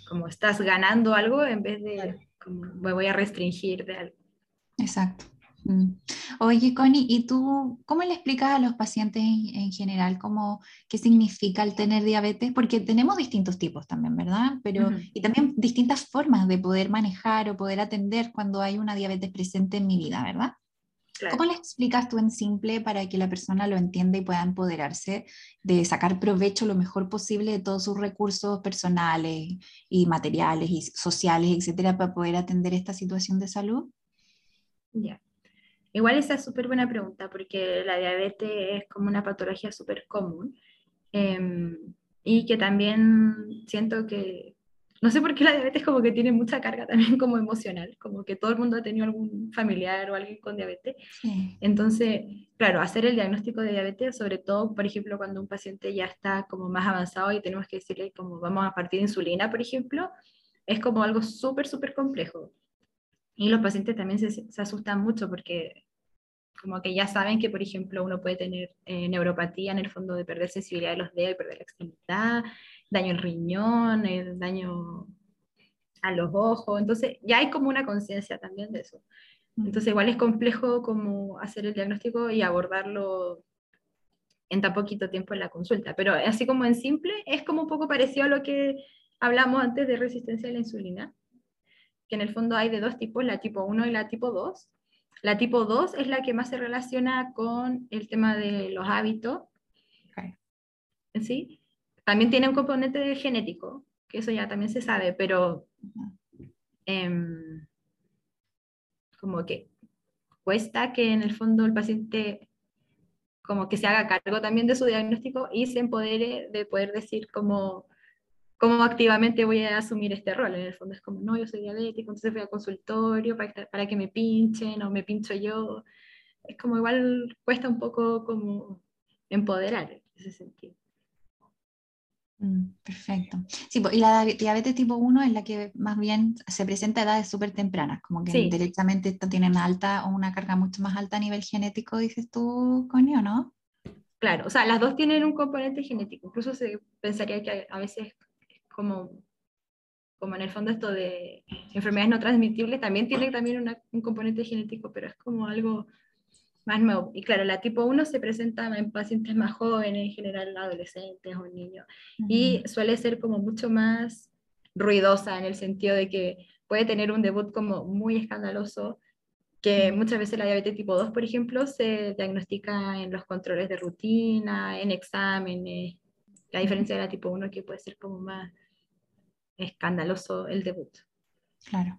como estás ganando algo en vez de como me voy a restringir de algo. Exacto. Mm. Oye, Connie, ¿y tú cómo le explicas a los pacientes en, general cómo, qué significa el tener diabetes? Porque tenemos distintos tipos también, ¿verdad? Pero, Y también distintas formas de poder manejar o poder atender cuando hay una diabetes presente en mi vida, ¿verdad? ¿Cómo le explicas tú en simple para que la persona lo entienda y pueda empoderarse de sacar provecho lo mejor posible de todos sus recursos personales y materiales y sociales, etcétera, para poder atender esta situación de salud? Ya. Igual esa es súper buena pregunta porque la diabetes es como una patología súper común em, y que también siento que, no sé por qué la diabetes como que tiene mucha carga también como emocional, como que todo el mundo ha tenido algún familiar o alguien con diabetes. Entonces, claro, hacer el diagnóstico de diabetes, sobre todo, por ejemplo, cuando un paciente ya está como más avanzado y tenemos que decirle como vamos a partir de insulina, por ejemplo, es como algo súper, súper complejo. Y los pacientes también se, se, asustan mucho porque como que ya saben que, por ejemplo, uno puede tener eh, neuropatía en el fondo de perder sensibilidad de los dedos y perder la extremidad, daño al riñón, el daño a los ojos, entonces ya hay como una conciencia también de eso. Entonces igual es complejo como hacer el diagnóstico y abordarlo en tan poquito tiempo en la consulta, pero así como en simple es como un poco parecido a lo que hablamos antes de resistencia a la insulina, que en el fondo hay de dos tipos, la tipo 1 y la tipo 2. La tipo 2 es la que más se relaciona con el tema de los hábitos. ¿Sí? También tiene un componente genético, que eso ya también se sabe, pero em, como que cuesta que en el fondo el paciente como que se haga cargo también de su diagnóstico y se empodere de poder decir como cómo activamente voy a asumir este rol. En el fondo es como, no, yo soy diabético, entonces voy al consultorio para, para que me pinchen o me pincho yo. Es como igual cuesta un poco como empoderar en ese sentido. Mm, perfecto. Sí, y la diabetes tipo 1 es la que más bien se presenta a edades súper tempranas, como que directamente tienen alta o una carga mucho más alta a nivel genético, dices tú, Conio, ¿no? Claro, o sea, las dos tienen un componente genético. Incluso se pensaría que a veces como, como en el fondo esto de enfermedades no transmitibles también tiene también un componente genético, pero es como algo más nuevo. Y claro, la tipo 1 se presenta en pacientes más jóvenes, en general adolescentes o niños, y suele ser como mucho más ruidosa en el sentido de que puede tener un debut como muy escandaloso, que muchas veces la diabetes tipo 2, por ejemplo, se diagnostica en los controles de rutina, en exámenes, a diferencia de la tipo 1 que puede ser como más escandaloso el debut. Claro.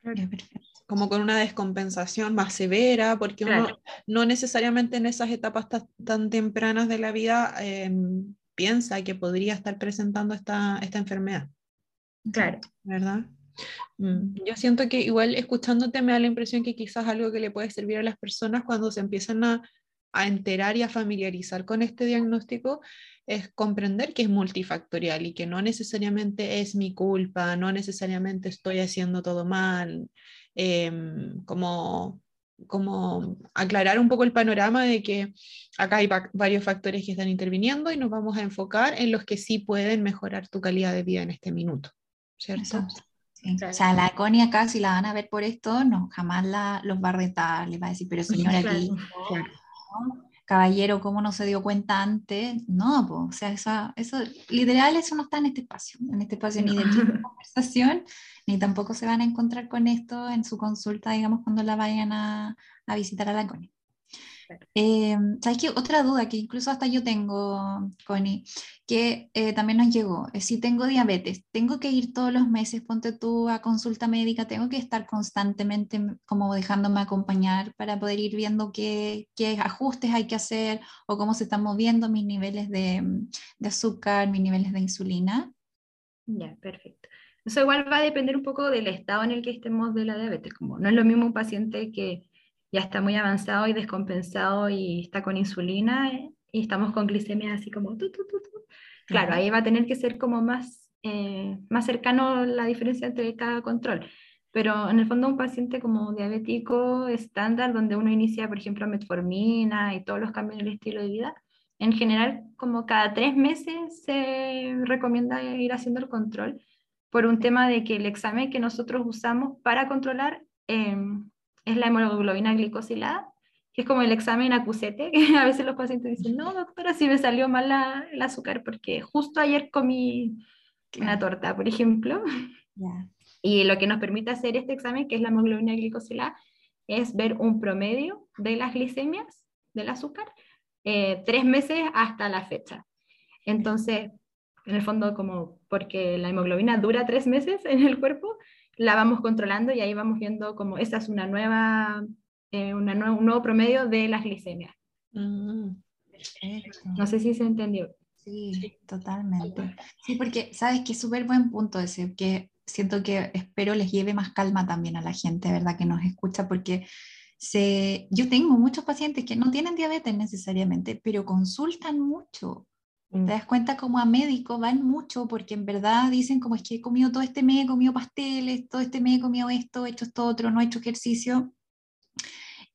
Perfecto como con una descompensación más severa, porque uno no necesariamente en esas etapas tan, tempranas de la vida em, piensa que podría estar presentando esta, esta enfermedad. Claro. ¿Verdad? Mm, yo siento que igual escuchándote me da la impresión que quizás algo que le puede servir a las personas cuando se empiezan a, a enterar y a familiarizar con este diagnóstico es comprender que es multifactorial y que no necesariamente es mi culpa, no necesariamente estoy haciendo todo mal, Em, como, como aclarar un poco el panorama de que acá hay varios factores que están interviniendo y nos vamos a enfocar en los que sí pueden mejorar tu calidad de vida en este minuto, ¿cierto? O sea, la Connie acá, si la van a ver por esto, no, jamás la, los va a retar, les va a decir, pero señora, aquí, caballero, ¿cómo no se dio cuenta antes? No, pues, o sea, eso, eso, literal, eso no está en este espacio, en este espacio ni de conversación, ni tampoco se van a encontrar con esto en su consulta, digamos, cuando la vayan a, a visitar a la CONI. Eh, ¿Sabes qué? Otra duda que incluso hasta yo tengo, Connie, que eh, también nos llegó, si tengo diabetes, tengo que ir todos los meses, ponte tú a consulta médica, tengo que estar constantemente como dejándome acompañar para poder ir viendo qué, ajustes hay que hacer o cómo se están moviendo mis niveles de, de azúcar, mis niveles de insulina. Ya, perfecto. Eso igual va a depender un poco del estado en el que estemos de la diabetes, como no es lo mismo un paciente que ya está muy avanzado y descompensado y está con insulina y estamos con glicemia así como tu, tu, tu, Claro, ahí va a tener que ser como más, eh, más cercano la diferencia entre cada control. Pero en el fondo un paciente como diabético estándar, donde uno inicia, por ejemplo, metformina y todos los cambios en el estilo de vida, en general, como cada tres meses se recomienda ir haciendo el control por un tema de que el examen que nosotros usamos para controlar eh, es la hemoglobina glicosilada, que es como el examen acusete, que a veces los pacientes dicen, no, doctora, si me salió mal la, el azúcar, porque justo ayer comí una torta, por ejemplo. Y lo que nos permite hacer este examen, que es la hemoglobina glicosilada, es ver un promedio de las glicemias del azúcar eh, tres meses hasta la fecha. Entonces, en el fondo, como porque la hemoglobina dura tres meses en el cuerpo, la vamos controlando y ahí vamos viendo como esa es una nueva eh, un nuevo promedio de las glicemias. Mm, no sé si se entendió. Sí, totalmente. Sí, porque sabes que es súper buen punto ese, que siento que espero les lleve más calma también a la gente, ¿verdad? Que nos escucha, porque se, yo tengo muchos pacientes que no tienen diabetes necesariamente, pero consultan mucho. Te mm. das cuenta como a médico van mucho porque en verdad dicen como es que he comido todo este mes, he comido pasteles, todo este mes he comido esto, he hecho esto otro, no he hecho ejercicio.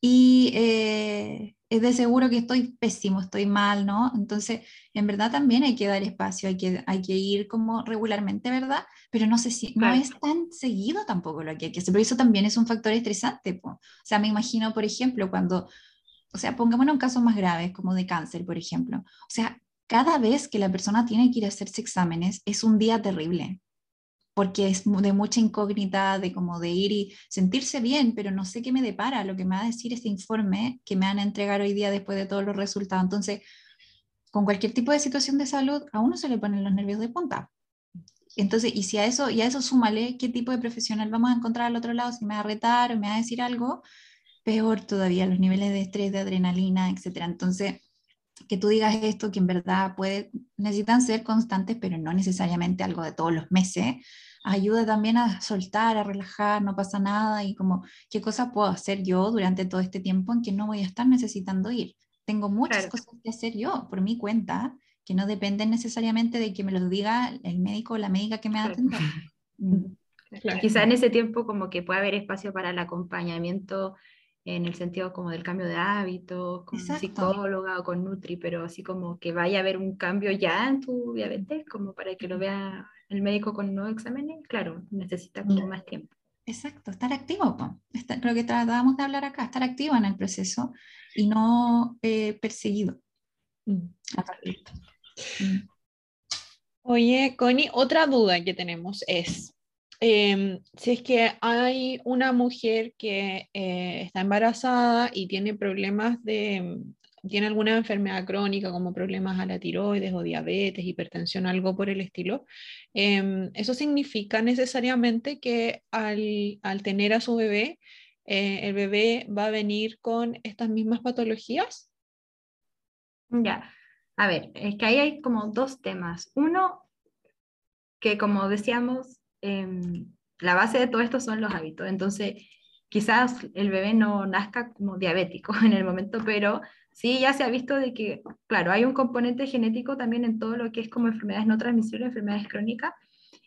Y eh, es de seguro que estoy pésimo, estoy mal, ¿no? Entonces, en verdad también hay que dar espacio, hay que, hay que ir como regularmente, ¿verdad? Pero no sé si, no es tan seguido tampoco lo que hay que hacer, pero eso también es un factor estresante. O sea, me imagino, por ejemplo, cuando, o sea, pongámonos en casos más graves, como de cáncer, por ejemplo. O sea, cada vez que la persona tiene que ir a hacerse exámenes es un día terrible, porque es de mucha incógnita, de como de ir y sentirse bien, pero no sé qué me depara, lo que me va a decir este informe que me van a entregar hoy día después de todos los resultados. Entonces, con cualquier tipo de situación de salud, a uno se le ponen los nervios de punta. Entonces, y si a eso, y a eso súmale qué tipo de profesional vamos a encontrar al otro lado, si me va a retar o me va a decir algo, peor todavía, los niveles de estrés, de adrenalina, etc. Entonces, que tú digas esto, que en verdad puede, necesitan ser constantes, pero no necesariamente algo de todos los meses, ayuda también a soltar, a relajar, no pasa nada y como qué cosas puedo hacer yo durante todo este tiempo en que no voy a estar necesitando ir. Tengo muchas cosas que hacer yo por mi cuenta que no dependen necesariamente de que me lo diga el médico o la médica que me atender. Mm. Quizá en ese tiempo como que puede haber espacio para el acompañamiento en el sentido como del cambio de hábitos, con psicóloga o con Nutri, pero así como que vaya a haber un cambio ya en tu diabetes, como para que lo vea el médico con nuevos exámenes, claro, necesita como más tiempo. Exacto, estar activo, lo que tratábamos de hablar acá, estar activo en el proceso y no eh, perseguido. Mm. Mm. Oye, Connie, otra duda que tenemos es, Em, si es que hay una mujer que eh, está embarazada y tiene problemas de, tiene alguna enfermedad crónica como problemas a la tiroides o diabetes, hipertensión, algo por el estilo, em, ¿eso significa necesariamente que al, al tener a su bebé, eh, el bebé va a venir con estas mismas patologías? Ya, a ver, es que ahí hay como dos temas. Uno, que como decíamos, Em, la base de todo esto son los hábitos. Entonces, quizás el bebé no nazca como diabético en el momento, pero sí ya se ha visto de que, claro, hay un componente genético también en todo lo que es como enfermedades no transmisibles, enfermedades crónicas,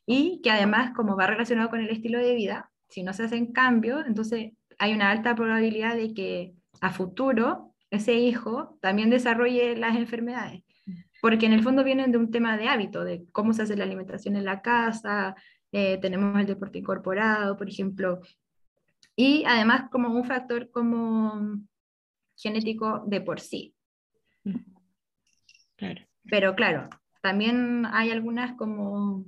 y que además como va relacionado con el estilo de vida, si no se hacen cambios, entonces hay una alta probabilidad de que a futuro ese hijo también desarrolle las enfermedades, porque en el fondo vienen de un tema de hábito, de cómo se hace la alimentación en la casa, eh, tenemos el deporte incorporado, por ejemplo, y además como un factor como genético de por sí. Pero claro, también hay algunas como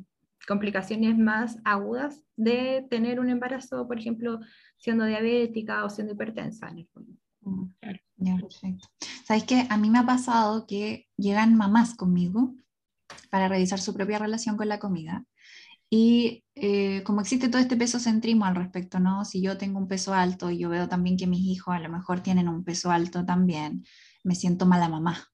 complicaciones más agudas de tener un embarazo, por ejemplo, siendo diabética o siendo hipertensa. Mm, ya, perfecto. ¿Sabes qué? A mí me ha pasado que llegan mamás conmigo para revisar su propia relación con la comida y eh, como existe todo este peso centrismo al respecto, ¿no? Si yo tengo un peso alto y yo veo también que mis hijos a lo mejor tienen un peso alto también, me siento mala mamá.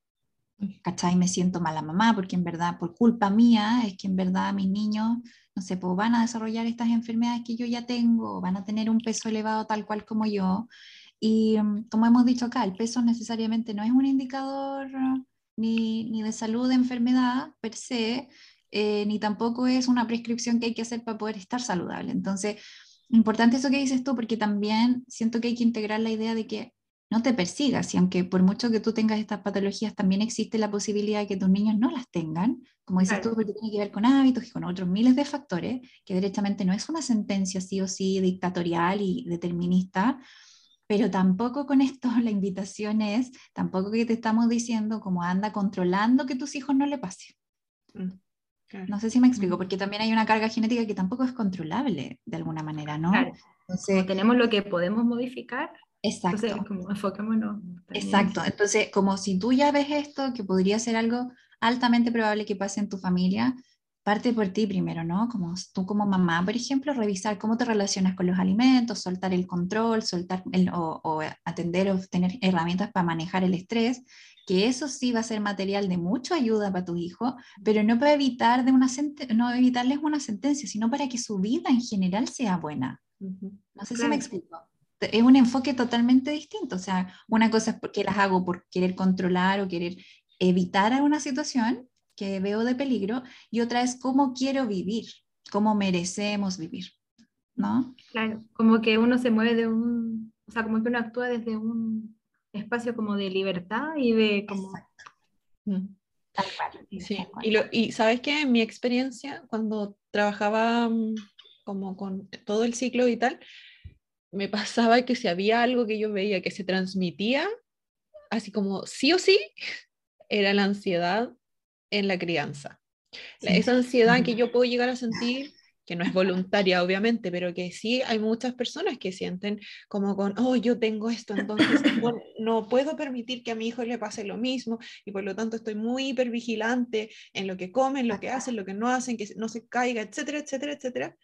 ¿Cachai? Me siento mala mamá porque en verdad, por culpa mía, es que en verdad mis niños, no sé, pues van a desarrollar estas enfermedades que yo ya tengo, van a tener un peso elevado tal cual como yo. Y mm, como hemos dicho acá, el peso necesariamente no es un indicador ni, ni de salud de enfermedad per se, eh, ni tampoco es una prescripción que hay que hacer para poder estar saludable. Entonces, importante eso que dices tú, porque también siento que hay que integrar la idea de que no te persigas, y aunque por mucho que tú tengas estas patologías, también existe la posibilidad de que tus niños no las tengan, como dices tú, porque tiene que ver con hábitos y con otros miles de factores, que directamente no es una sentencia sí o sí dictatorial y determinista, pero tampoco con esto la invitación es, tampoco que te estamos diciendo como anda controlando que tus hijos no le pasen. Mm. No sé si me explico, porque también hay una carga genética que tampoco es controlable de alguna manera, ¿no? Entonces, tenemos lo que podemos modificar. Exacto. Entonces, como enfocémonos. Exacto. Entonces, como si tú ya ves esto, que podría ser algo altamente probable que pase en tu familia, parte por ti primero, ¿no? Como tú como mamá, por ejemplo, revisar cómo te relacionas con los alimentos, soltar el control, soltar o, o, atender o tener herramientas para manejar el estrés, que eso sí va a ser material de mucha ayuda para tu hijo, pero no para evitar de una no evitarles una sentencia, sino para que su vida en general sea buena. No sé si me explico. Es un enfoque totalmente distinto. O sea, una cosa es porque las hago por querer controlar o querer evitar alguna situación que veo de peligro y otra es cómo quiero vivir, cómo merecemos vivir, ¿no? Claro, como que uno se mueve de un, o sea, como que uno actúa desde un espacio como de libertad y de como... Mm. Sí, y, lo, y sabes que en mi experiencia, cuando trabajaba mm, como con todo el ciclo y tal, me pasaba que si había algo que yo veía que se transmitía, así como sí o sí, era la ansiedad en la crianza. Esa ansiedad que yo puedo llegar a sentir, que no es voluntaria obviamente, pero que sí hay muchas personas que sienten como con, oh, yo tengo esto, entonces no, puedo permitir que a mi hijo le pase lo mismo y por lo tanto estoy muy hipervigilante en lo que comen, lo que hacen, lo que no hacen, que no se caiga, etcétera, etcétera, etcétera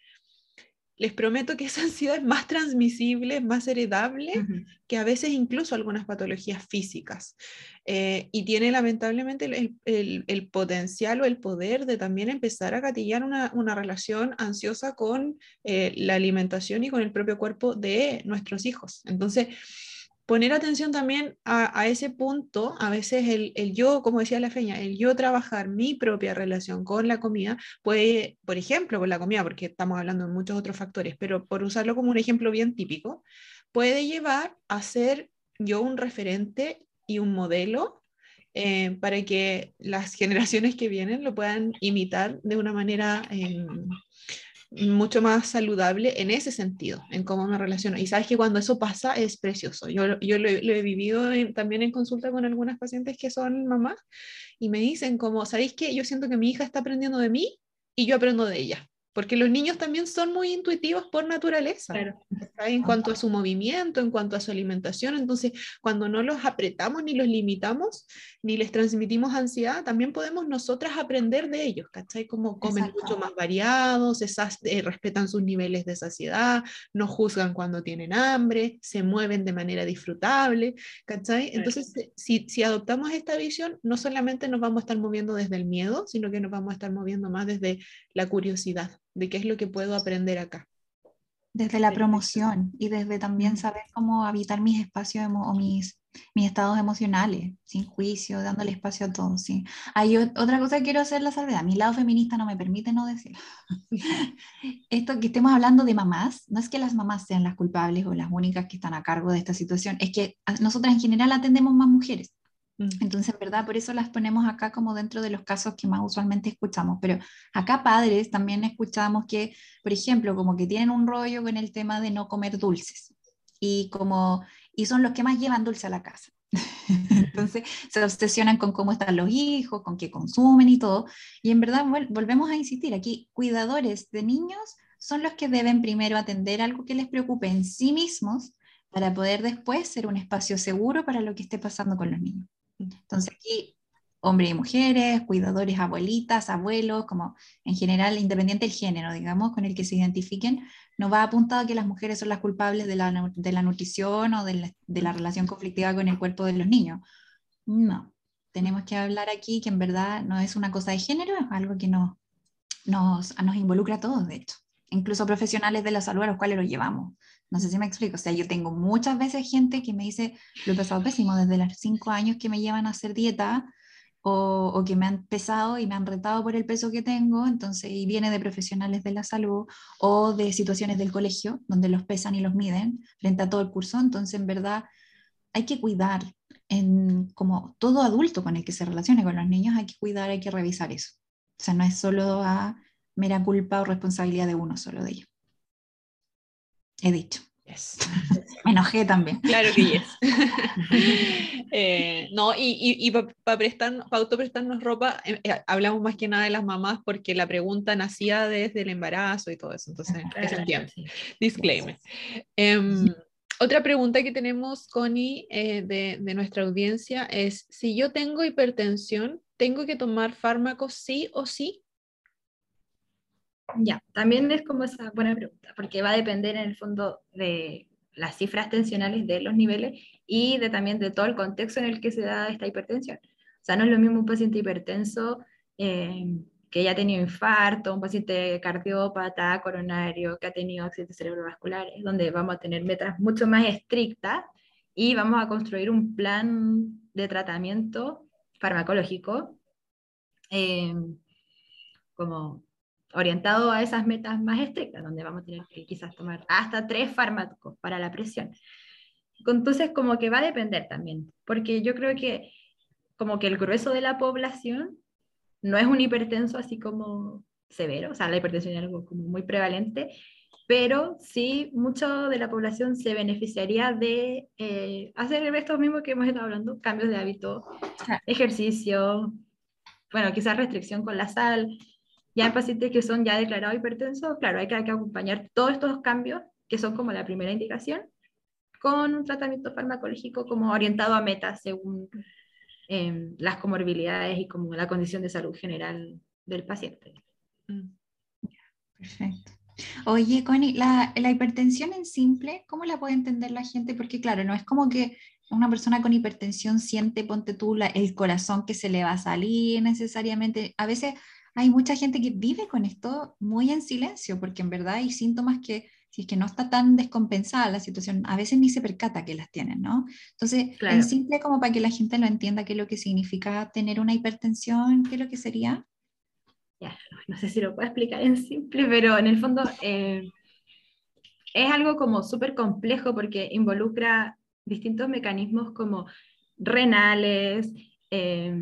les prometo que esa ansiedad es más transmisible, más heredable que a veces incluso algunas patologías físicas. Eh, y tiene lamentablemente el, potencial o el poder de también empezar a gatillar una, relación ansiosa con eh, la alimentación y con el propio cuerpo de nuestros hijos. Entonces, poner atención también a, ese punto, a veces el, yo, como decía la feña, el yo trabajar mi propia relación con la comida puede, por ejemplo, con la comida, porque estamos hablando de muchos otros factores, pero por usarlo como un ejemplo bien típico, puede llevar a ser yo un referente y un modelo eh, para que las generaciones que vienen lo puedan imitar de una manera em, mucho más saludable en ese sentido, en cómo me relaciono. Y sabes que cuando eso pasa es precioso. Yo, yo lo, he vivido también en consulta con algunas pacientes que son mamás y me dicen como, ¿sabéis que yo siento que mi hija está aprendiendo de mí y yo aprendo de ella? Porque los niños también son muy intuitivos por naturaleza, en cuanto a su movimiento, en cuanto a su alimentación, entonces cuando no los apretamos ni los limitamos, ni les transmitimos ansiedad, también podemos nosotras aprender de ellos, ¿cachai? Como comen mucho más variados, esas, eh, respetan sus niveles de saciedad, no juzgan cuando tienen hambre, se mueven de manera disfrutable, ¿cachai? Entonces, si, si adoptamos esta visión, no solamente nos vamos a estar moviendo desde el miedo, sino que nos vamos a estar moviendo más desde la curiosidad de qué es lo que puedo aprender acá. Desde la promoción y desde también saber cómo habitar mis espacios o mis, mis estados emocionales, sin juicio, dándole espacio a todos. ¿sí? Hay otra cosa que quiero hacer la salvedad. Mi lado feminista no me permite no decir. Esto que estemos hablando de mamás, no es que las mamás sean las culpables o las únicas que están a cargo de esta situación, es que nosotras en general atendemos más mujeres. Mm. Entonces, en verdad, por eso las ponemos acá como dentro de los casos que más usualmente escuchamos. Pero acá padres también escuchamos que, por ejemplo, como que tienen un rollo con el tema de no comer dulces y como y son los que más llevan dulce a la casa. Entonces se obsesionan con cómo están los hijos, con qué consumen y todo. Y en verdad volvemos a insistir, aquí cuidadores de niños son los que deben primero atender algo que les preocupe en sí mismos para poder después ser un espacio seguro para lo que esté pasando con los niños. Entonces aquí hombres y mujeres, cuidadores, abuelitas, abuelos, como en general, independiente del género, digamos, con el que se identifiquen, no va apuntado a que las mujeres son las culpables de la, de la nutrición o de la, de la, relación conflictiva con el cuerpo de los niños. No, tenemos que hablar aquí que en verdad no es una cosa de género, es algo que nos, nos, nos involucra a todos, de hecho, incluso profesionales de la salud a los cuales los llevamos. No sé si me explico. O sea, yo tengo muchas veces gente que me dice, lo he pasado pésimo desde los cinco años que me llevan a hacer dieta o, o, que me han pesado y me han retado por el peso que tengo, entonces, y viene de profesionales de la salud o de situaciones del colegio donde los pesan y los miden frente a todo el curso. Entonces, en verdad, hay que cuidar, en, como todo adulto con el que se relacione con los niños, hay que cuidar, hay que revisar eso. O sea, no es solo a mera culpa o responsabilidad de uno solo de ellos. He dicho. Me enojé también. Claro que yes. Eh, no, y, para prestar, autoprestarnos ropa, eh, eh, hablamos más que nada de las mamás porque la pregunta nacía desde el embarazo y todo eso. Entonces, es entiende. Disclaimer. Em, otra pregunta que tenemos, Connie, de, de nuestra audiencia es: si yo tengo hipertensión, ¿tengo que tomar fármacos sí o sí? Ya, también es como esa buena pregunta, porque va a depender en el fondo de las cifras tensionales de los niveles y de también de todo el contexto en el que se da esta hipertensión. O sea, no es lo mismo un paciente hipertenso eh, que ya ha tenido infarto, un paciente cardiópata, coronario, que ha tenido accidentes cerebrovasculares, donde vamos a tener metas mucho más estrictas y vamos a construir un plan de tratamiento farmacológico eh, como orientado a esas metas más estrictas, donde vamos a tener que quizás tomar hasta tres fármacos para la presión. Entonces, como que va a depender también, porque yo creo que como que el grueso de la población no es un hipertenso así como severo, o sea, la hipertensión es algo como muy prevalente, pero sí mucho de la población se beneficiaría de eh, hacer esto mismo que hemos estado hablando, cambios de hábito, ejercicio, bueno, quizás restricción con la sal. Ya en pacientes que son ya declarados hipertensos, claro, hay que, hay que acompañar todos estos cambios, que son como la primera indicación, con un tratamiento farmacológico como orientado a metas según Em, las comorbilidades y como la condición de salud general del paciente. Mm. Perfecto. Oye, Connie, la, la, hipertensión en simple, ¿cómo la puede entender la gente? Porque claro, no es como que una persona con hipertensión siente, ponte tú, la, el corazón que se le va a salir necesariamente. A veces hay mucha gente que vive con esto muy en silencio, porque en verdad hay síntomas que si es que no está tan descompensada la situación, a veces ni se percata que las tienen, ¿no? Entonces, en simple como para que la gente lo entienda, qué es lo que significa tener una hipertensión, qué es lo que sería. Ya, no, sé si lo puedo explicar en simple, pero en el fondo eh, es algo como súper complejo porque involucra distintos mecanismos como renales, eh,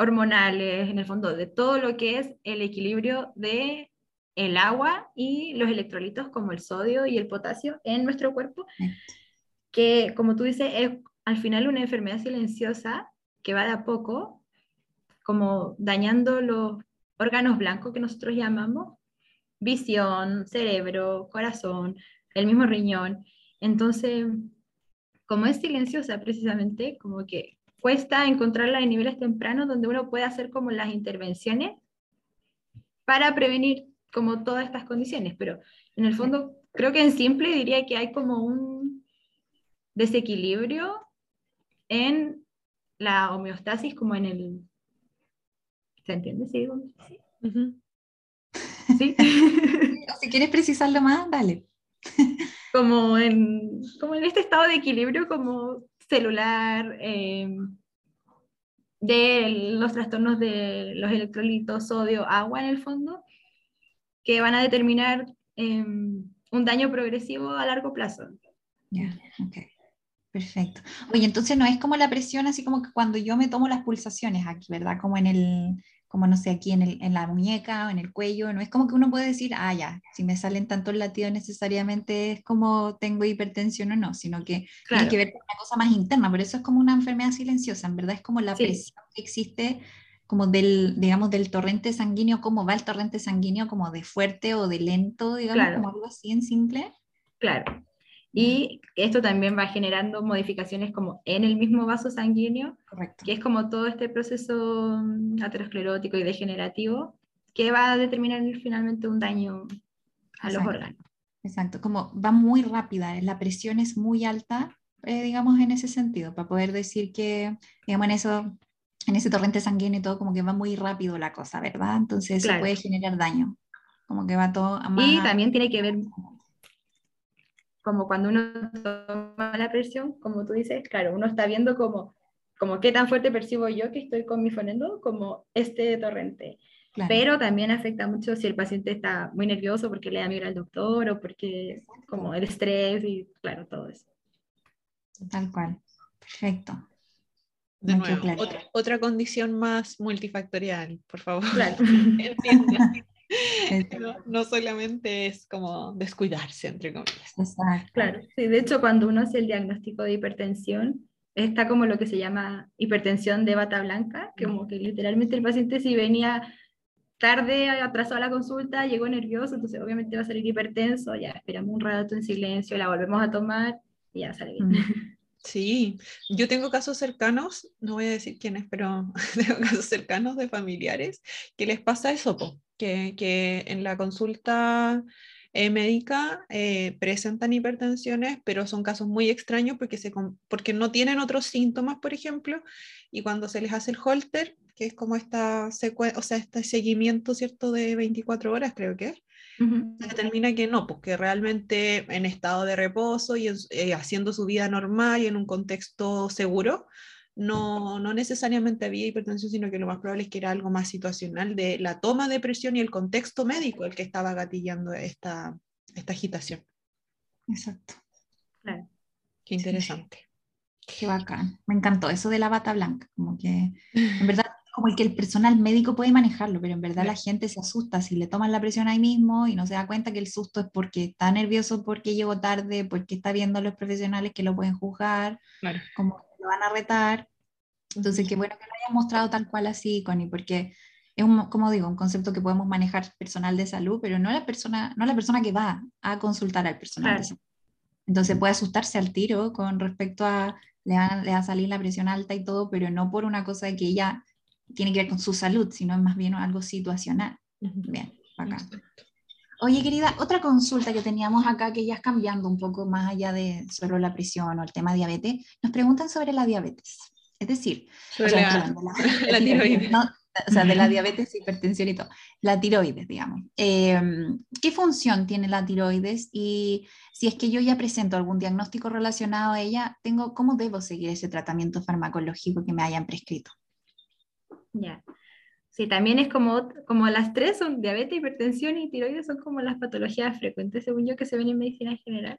hormonales, en el fondo de todo lo que es el equilibrio de el agua y los electrolitos como el sodio y el potasio en nuestro cuerpo, que como tú dices es al final una enfermedad silenciosa que va de a poco, como dañando los órganos blancos que nosotros llamamos, visión, cerebro, corazón, el mismo riñón. Entonces, como es silenciosa precisamente, como que cuesta encontrarla en niveles tempranos donde uno puede hacer como las intervenciones para prevenir como todas estas condiciones, pero en el fondo creo que en simple diría que hay como un desequilibrio en la homeostasis, como en el... ¿Se entiende? Sí, ¿Sí? si quieres precisarlo más, dale. como, en, como en este estado de equilibrio como celular, em, de los trastornos de los electrolitos, sodio, agua en el fondo, que van a determinar em, un daño progresivo a largo plazo. Ya, ok. Perfecto. Oye, entonces no es como la presión, así como que cuando yo me tomo las pulsaciones aquí, ¿verdad? Como en el, como no sé, aquí en, el, en la muñeca o en el cuello, no es como que uno puede decir, ah, ya, si me salen tantos latidos necesariamente es como tengo hipertensión o no, sino que tiene que ver con una cosa más interna, por eso es como una enfermedad silenciosa, en verdad es como la presión que existe como del, digamos, del torrente sanguíneo, cómo va el torrente sanguíneo, como de fuerte o de lento, digamos, como algo así en simple. Claro. Y esto también va generando modificaciones como en el mismo vaso sanguíneo, Correcto. que es como todo este proceso mm, aterosclerótico y degenerativo que va a determinar finalmente un daño a los órganos. Exacto, como va muy rápida, la presión es muy alta, eh, digamos, en ese sentido, para poder decir que, digamos, en eso en ese torrente sanguíneo y todo, como que va muy rápido la cosa, ¿verdad? Entonces se puede generar daño, como que va todo a más... Y también tiene que ver, como cuando uno toma la presión, como tú dices, claro, uno está viendo como, como qué tan fuerte percibo yo que estoy con mi fonendo, como este torrente. Pero también afecta mucho si el paciente está muy nervioso porque le da miedo al doctor o porque como el estrés y claro, todo eso. Tal cual. Perfecto. De nuevo, otra, condición más multifactorial, por favor. Claro. no, solamente es como descuidarse, entre comillas. Exacto. Claro, sí, de hecho cuando uno hace el diagnóstico de hipertensión, está como lo que se llama hipertensión de bata blanca, que como que literalmente el paciente si venía tarde, atrasado a la consulta, llegó nervioso, entonces obviamente va a salir hipertenso, ya esperamos un rato en silencio, la volvemos a tomar y ya sale bien. Sí, yo tengo casos cercanos, no voy a decir quiénes, pero tengo casos cercanos de familiares que les pasa eso, que, que en la consulta eh, médica eh, presentan hipertensiones, pero son casos muy extraños porque, se, porque no tienen otros síntomas, por ejemplo, y cuando se les hace el holter, que es como esta o sea, este seguimiento, ¿cierto?, de 24 horas, creo que es, se determina que no, porque realmente en estado de reposo y eh, haciendo su vida normal y en un contexto seguro, no, no necesariamente había hipertensión, sino que lo más probable es que era algo más situacional de la toma de presión y el contexto médico el que estaba gatillando esta, esta agitación. Exacto. Claro. Qué interesante. Qué bacán. Me encantó eso de la bata blanca, como que en verdad como el que el personal médico puede manejarlo, pero en verdad la gente se asusta si le toman la presión ahí mismo y no se da cuenta que el susto es porque está nervioso, porque llegó tarde, porque está viendo a los profesionales que lo pueden juzgar, como lo van a retar. Entonces, qué bueno que lo hayan mostrado tal cual así, Connie, porque es, un, como digo, un concepto que podemos manejar personal de salud, pero no la persona, no la persona que va a consultar al personal de salud. Entonces puede asustarse al tiro con respecto a le va, le va, a salir la presión alta y todo, pero no por una cosa que ella tiene que ver con su salud, sino más bien algo situacional. Bien, acá. Oye, querida, otra consulta que teníamos acá, que ya es cambiando un poco más allá de solo la presión o el tema diabetes, nos preguntan sobre la diabetes. Es decir, o sea, la, tiroides. o sea, de la diabetes, hipertensión y todo. La tiroides, digamos. Em, ¿Qué función tiene la tiroides? Y si es que yo ya presento algún diagnóstico relacionado a ella, tengo, ¿cómo debo seguir ese tratamiento farmacológico que me hayan prescrito? Ya. Sí, también es como, como las tres son diabetes, hipertensión y tiroides, son como las patologías frecuentes, según yo, que se ven en medicina en general.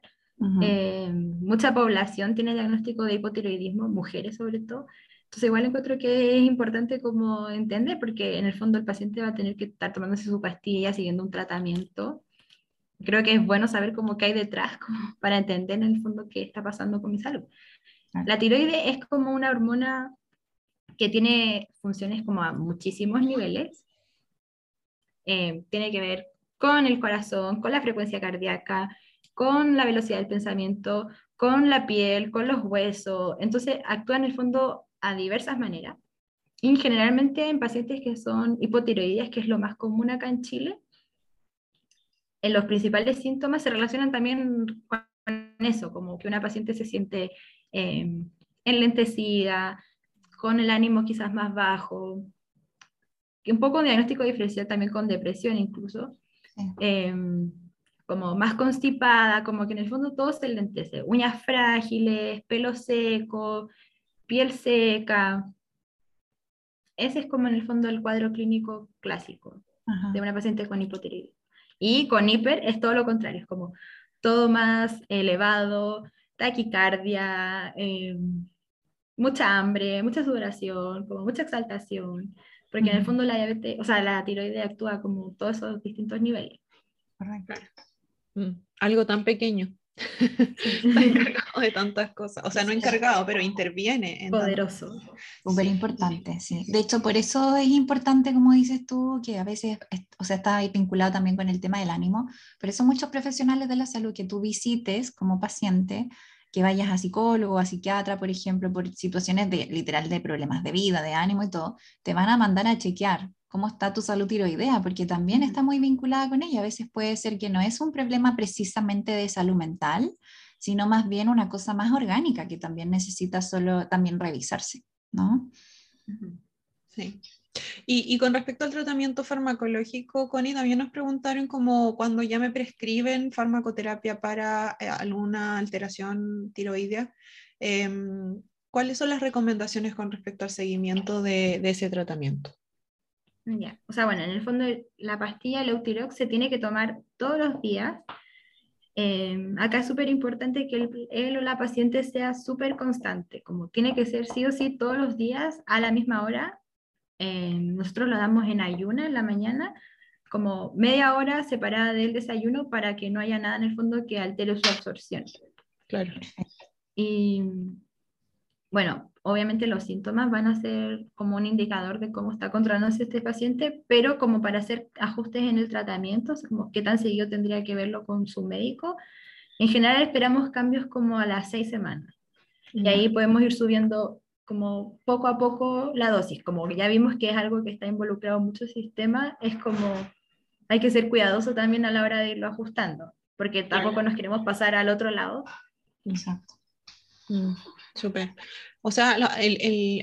Eh, mucha población tiene diagnóstico de hipotiroidismo, mujeres sobre todo. Entonces igual encuentro que es importante como entender, porque en el fondo el paciente va a tener que estar tomándose su pastilla, siguiendo un tratamiento. Creo que es bueno saber cómo qué hay detrás como para entender en el fondo qué está pasando con mi salud. La tiroide es como una hormona que tiene funciones como a muchísimos niveles. Eh, tiene que ver con el corazón, con la frecuencia cardíaca, con la velocidad del pensamiento, con la piel, con los huesos. Entonces actúa en el fondo a diversas maneras. Y generalmente en pacientes que son hipotiroides, que es lo más común acá en Chile, en los principales síntomas se relacionan también con eso, como que una paciente se siente eh, enlentecida, con el ánimo quizás más bajo, que un poco un diagnóstico diferencial también con depresión incluso, em, como más constipada, como que en el fondo todo se lentece, uñas frágiles, pelo seco, piel seca. Ese es como en el fondo el cuadro clínico clásico de una paciente con hipotiroidismo. Y con hiper es todo lo contrario, es como todo más elevado, taquicardia, eh, mucha hambre, mucha sudoración, como mucha exaltación, porque en el fondo la diabetes, o sea, la tiroides actúa como todos esos distintos niveles. Mm, algo tan pequeño. Está encargado de tantas cosas, o sea, no encargado, pero interviene. En Poderoso. Súper importante, sí. De hecho, por eso es importante, como dices tú, que a veces, o sea, está vinculado también con el tema del ánimo, por eso muchos profesionales de la salud que tú visites como paciente, que vayas a psicólogo, a psiquiatra, por ejemplo, por situaciones de literal de problemas de vida, de ánimo y todo, te van a mandar a chequear cómo está tu salud tiroidea, porque también está muy vinculada con ella. A veces puede ser que no es un problema precisamente de salud mental, sino más bien una cosa más orgánica que también necesita solo también revisarse, ¿no? Sí. Y, con respecto al tratamiento farmacológico, Connie, también nos preguntaron como cuando ya me prescriben farmacoterapia para eh, alguna alteración tiroidea, em, ¿cuáles son las recomendaciones con respecto al seguimiento de, ese tratamiento? Ya, o sea, bueno, en el fondo la pastilla Leutirox se tiene que tomar todos los días. Em, acá es súper importante que él o la paciente sea súper constante, como tiene que ser sí o sí todos los días a la misma hora eh, nosotros lo damos en ayuna en la mañana, como media hora separada del desayuno para que no haya nada en el fondo que altere su absorción. Claro. Y bueno, obviamente los síntomas van a ser como un indicador de cómo está controlándose este paciente, pero como para hacer ajustes en el tratamiento, como qué tan seguido tendría que verlo con su médico, en general esperamos cambios como a las seis semanas. Y ahí podemos ir subiendo como poco a poco la dosis, como ya vimos que es algo que está involucrado en muchos sistemas, es como hay que ser cuidadoso también a la hora de irlo ajustando, porque tampoco nos queremos pasar al otro lado. Exacto. Mm, súper. O sea, el,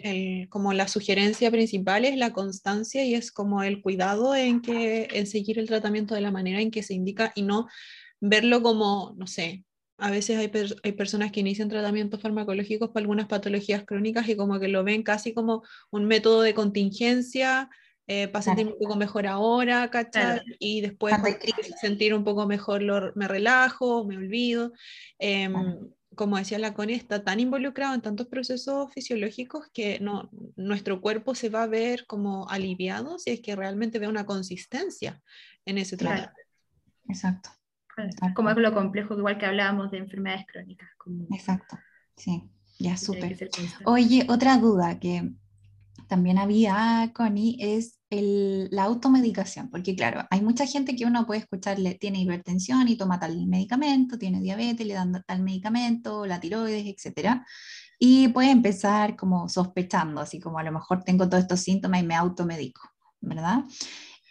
el, como la sugerencia principal es la constancia y es como el cuidado en, que, en seguir el tratamiento de la manera en que se indica y no verlo como, no sé, a veces hay, hay, personas que inician tratamientos farmacológicos para algunas patologías crónicas y como que lo ven casi como un método de contingencia eh, para sentirme un poco mejor ahora, ¿cachai? Y después sentir un poco mejor lo, me relajo, me olvido. Eh, como decía la Connie, está tan involucrado en tantos procesos fisiológicos que no, nuestro cuerpo se va a ver como aliviado si es que realmente ve una consistencia en ese tratamiento. Exacto. Como es lo complejo, igual que hablábamos de enfermedades crónicas. Exacto, sí, ya súper. Oye, otra duda que también había, Connie, es el, la automedicación, porque claro, hay mucha gente que uno puede escucharle, tiene hipertensión y toma tal medicamento, tiene diabetes, le dan tal medicamento, la tiroides, etc. Y puede empezar como sospechando, así como a lo mejor tengo todos estos síntomas y me automedico, ¿verdad?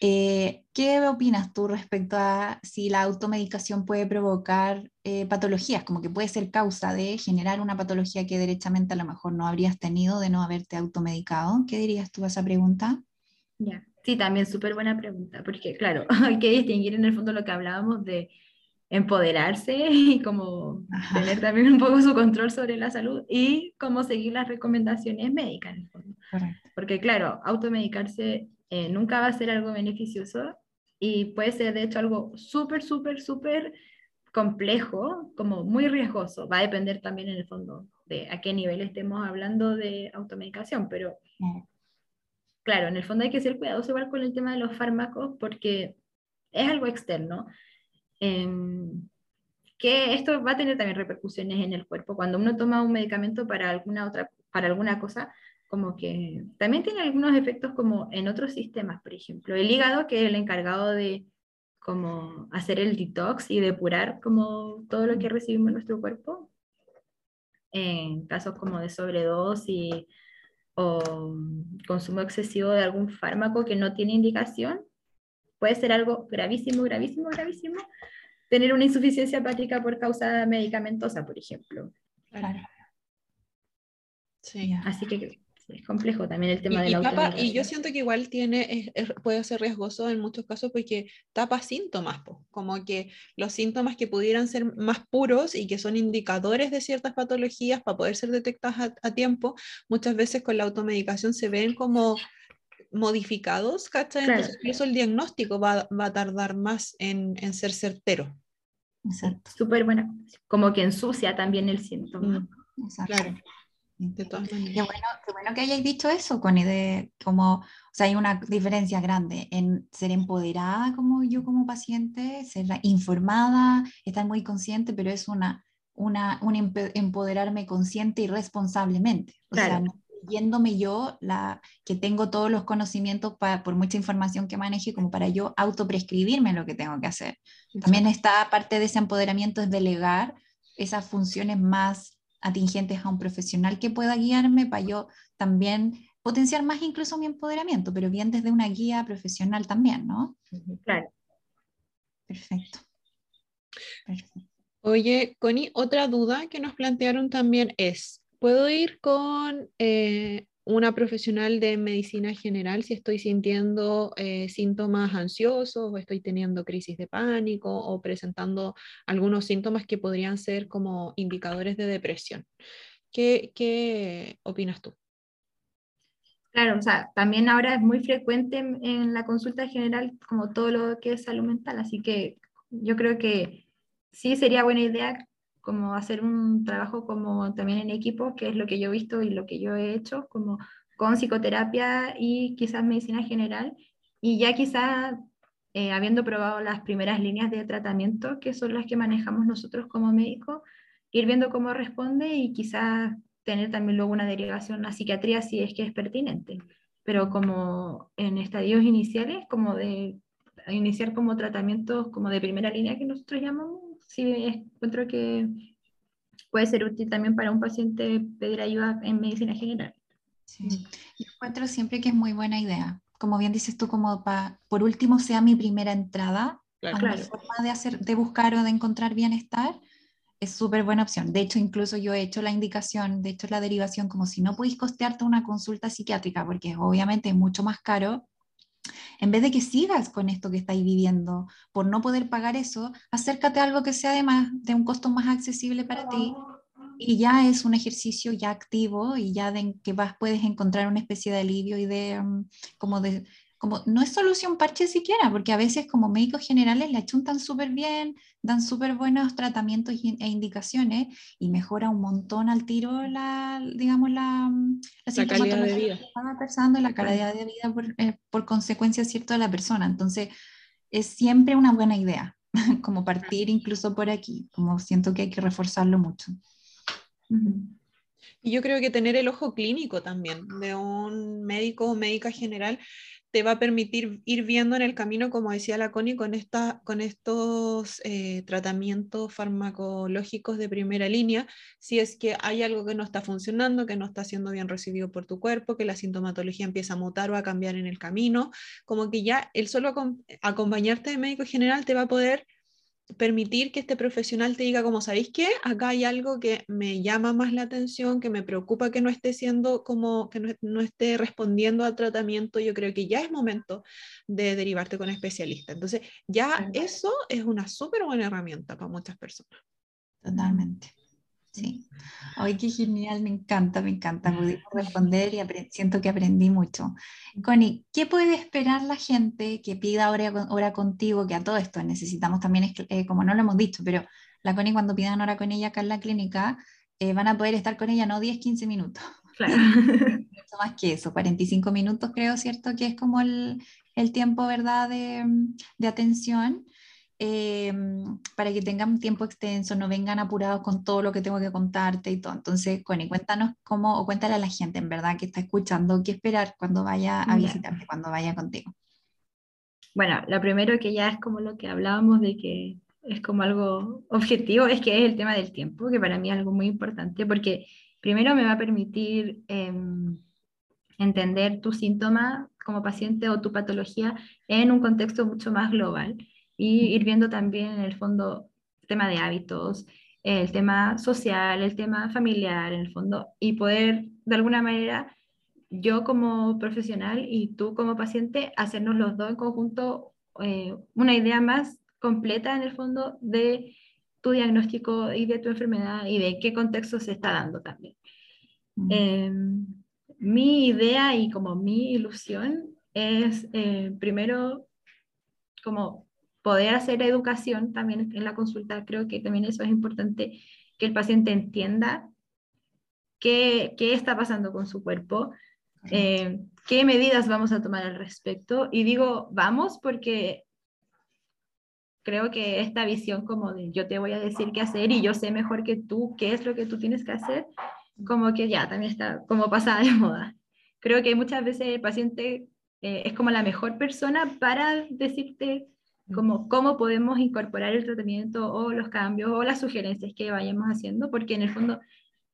Eh, ¿Qué opinas tú respecto a si la automedicación puede provocar eh, patologías, como que puede ser causa de generar una patología que derechamente a lo mejor no habrías tenido de no haberte automedicado? ¿Qué dirías tú a esa pregunta? Sí, también súper buena pregunta, porque claro, hay que distinguir en el fondo lo que hablábamos de empoderarse y como tener también un poco su control sobre la salud y cómo seguir las recomendaciones médicas en el fondo. Porque claro, automedicarse eh, nunca va a ser algo beneficioso y puede ser de hecho algo súper, súper, súper complejo, como muy riesgoso. Va a depender también en el fondo de a qué nivel estemos hablando de automedicación, pero claro, en el fondo hay que ser cuidadoso igual con el tema de los fármacos porque es algo externo. Em, que esto va a tener también repercusiones en el cuerpo. Cuando uno toma un medicamento para alguna otra, para alguna cosa, como que también tiene algunos efectos como en otros sistemas, por ejemplo, el hígado, que es el encargado de como hacer el detox y depurar como todo lo que recibimos en nuestro cuerpo, en casos como de sobredosis o consumo excesivo de algún fármaco que no tiene indicación, puede ser algo gravísimo, gravísimo, gravísimo, tener una insuficiencia hepática por causa medicamentosa, por ejemplo. Claro. Sí. Así que es complejo también el tema de la Y yo siento que igual tiene, puede ser riesgoso en muchos casos porque tapa síntomas, como que los síntomas que pudieran ser más puros y que son indicadores de ciertas patologías para poder ser detectadas a, tiempo, muchas veces con la automedicación se ven como modificados, ¿cachai? Entonces incluso el diagnóstico va, va a tardar más en, en ser certero. Exacto. Súper buena. Como que ensucia también el síntoma. Mm, Exacto. Claro. Qué bueno, qué bueno que hayáis dicho eso, Connie, de como, o sea, hay una diferencia grande en ser empoderada como yo como paciente, ser informada, estar muy consciente, pero es una, una, un empoderarme consciente y responsablemente. O sea, viéndome yo la, que tengo todos los conocimientos para, por mucha información que maneje como para yo autoprescribirme lo que tengo que hacer. También está parte de ese empoderamiento es delegar esas funciones más atingentes a un profesional que pueda guiarme para yo también potenciar más incluso mi empoderamiento, pero bien desde una guía profesional también, ¿no? Claro. Perfecto. Oye, Connie, otra duda que nos plantearon también es, ¿puedo ir con eh, una profesional de medicina general si estoy sintiendo eh, síntomas ansiosos o estoy teniendo crisis de pánico o presentando algunos síntomas que podrían ser como indicadores de depresión. ¿Qué, qué opinas tú? Claro, o sea, también ahora es muy frecuente en, la consulta general como todo lo que es salud mental, así que yo creo que sí sería buena idea como hacer un trabajo como también en equipo, que es lo que yo he visto y lo que yo he hecho, como con psicoterapia y quizás medicina general, y ya quizás eh, habiendo probado las primeras líneas de tratamiento, que son las que manejamos nosotros como médicos, ir viendo cómo responde y quizás tener también luego una derivación a psiquiatría si es que es pertinente. Pero como en estadios iniciales, como de iniciar como tratamientos como de primera línea que nosotros llamamos, sí encuentro que puede ser útil también para un paciente pedir ayuda en medicina general. Sí. Yo encuentro siempre que es muy buena idea, como bien dices tú, como pa, por último sea mi primera entrada Claro. a Claro. forma de, hacer, de buscar o de encontrar bienestar, es súper buena opción. De hecho, incluso yo he hecho la indicación, de hecho la derivación, como si no podéis costearte una consulta psiquiátrica, porque obviamente es mucho más caro, en vez de que sigas con esto que estáis viviendo, por no poder pagar eso, acércate a algo que sea además de un costo más accesible para ti y ya es un ejercicio ya activo y ya de que vas puedes encontrar una especie de alivio y de mm, como de como no es solución parche siquiera, porque a veces como médicos generales la chuntan súper bien, dan súper buenos tratamientos e indicaciones y mejora un montón al tiro la, digamos, la, la La calidad de vida. que estaba pasando y la calidad de vida por, eh, por consecuencia, ¿cierto?, de la persona. Entonces, es siempre una buena idea, como partir incluso por aquí, como siento que hay que reforzarlo mucho. Y yo creo que tener el ojo clínico también de un médico o médica general te va a permitir ir viendo en el camino, como decía la Connie, con, esta, con estos eh, tratamientos farmacológicos de primera línea, si es que hay algo que no está funcionando, que no está siendo bien recibido por tu cuerpo, que la sintomatología empieza a mutar o a cambiar en el camino, como que ya el solo acom- acompañarte de médico general te va a poder permitir que este profesional te diga como, ¿sabéis qué? Acá hay algo que me llama más la atención, que me preocupa que no esté siendo como, que no, no esté respondiendo al tratamiento. Yo creo que ya es momento de derivarte con especialista. Entonces, ya eso es una súper buena herramienta para muchas personas. Totalmente. Sí. Ay, qué genial, me encanta, me encanta. Pudimos responder y siento que aprendí mucho. Connie, ¿qué puede esperar la gente que pida hora, hora contigo? Que a todo esto necesitamos también, eh, como no lo hemos dicho, pero la Connie cuando pidan hora con ella acá en la clínica, eh, van a poder estar con ella no 10, 15 minutos, Claro. mucho más que eso, 45 minutos creo, ¿cierto? Que es como el, el tiempo, ¿verdad?, de, de atención, eh, para que tengan un tiempo extenso, no vengan apurados con todo lo que tengo que contarte y todo. Entonces, Connie, cuéntanos cómo, o cuéntale a la gente, en verdad, que está escuchando, qué esperar cuando vaya a visitarte, cuando vaya contigo. Bueno, lo primero que ya es como lo que hablábamos de que es como algo objetivo, es que es el tema del tiempo, que para mí es algo muy importante, porque primero me va a permitir em, entender tu síntoma como paciente o tu patología en un contexto mucho más global y ir viendo también en el fondo el tema de hábitos, el tema social, el tema familiar, en el fondo, y poder de alguna manera yo como profesional y tú como paciente hacernos los dos en conjunto eh, una idea más completa en el fondo de tu diagnóstico y de tu enfermedad y de qué contexto se está dando también. Mm. Eh, mi idea y como mi ilusión es eh, primero como poder hacer educación también en la consulta. Creo que también eso es importante, que el paciente entienda qué, qué está pasando con su cuerpo, eh, qué medidas vamos a tomar al respecto. Y digo vamos porque creo que esta visión como de yo te voy a decir qué hacer y yo sé mejor que tú qué es lo que tú tienes que hacer, como que ya también está como pasada de moda. Creo que muchas veces el paciente eh, es como la mejor persona para decirte como cómo podemos incorporar el tratamiento o los cambios o las sugerencias que vayamos haciendo, porque en el fondo,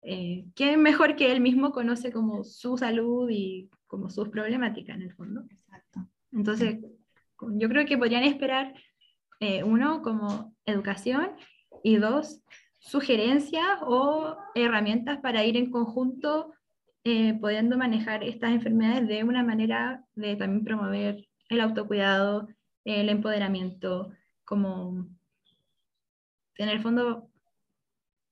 eh, ¿quién mejor que él mismo conoce como su salud y como sus problemáticas en el fondo? Exacto. Entonces, yo creo que podrían esperar, eh, uno, como educación y dos, sugerencias o herramientas para ir en conjunto eh, pudiendo manejar estas enfermedades de una manera de también promover el autocuidado, el empoderamiento, como en el fondo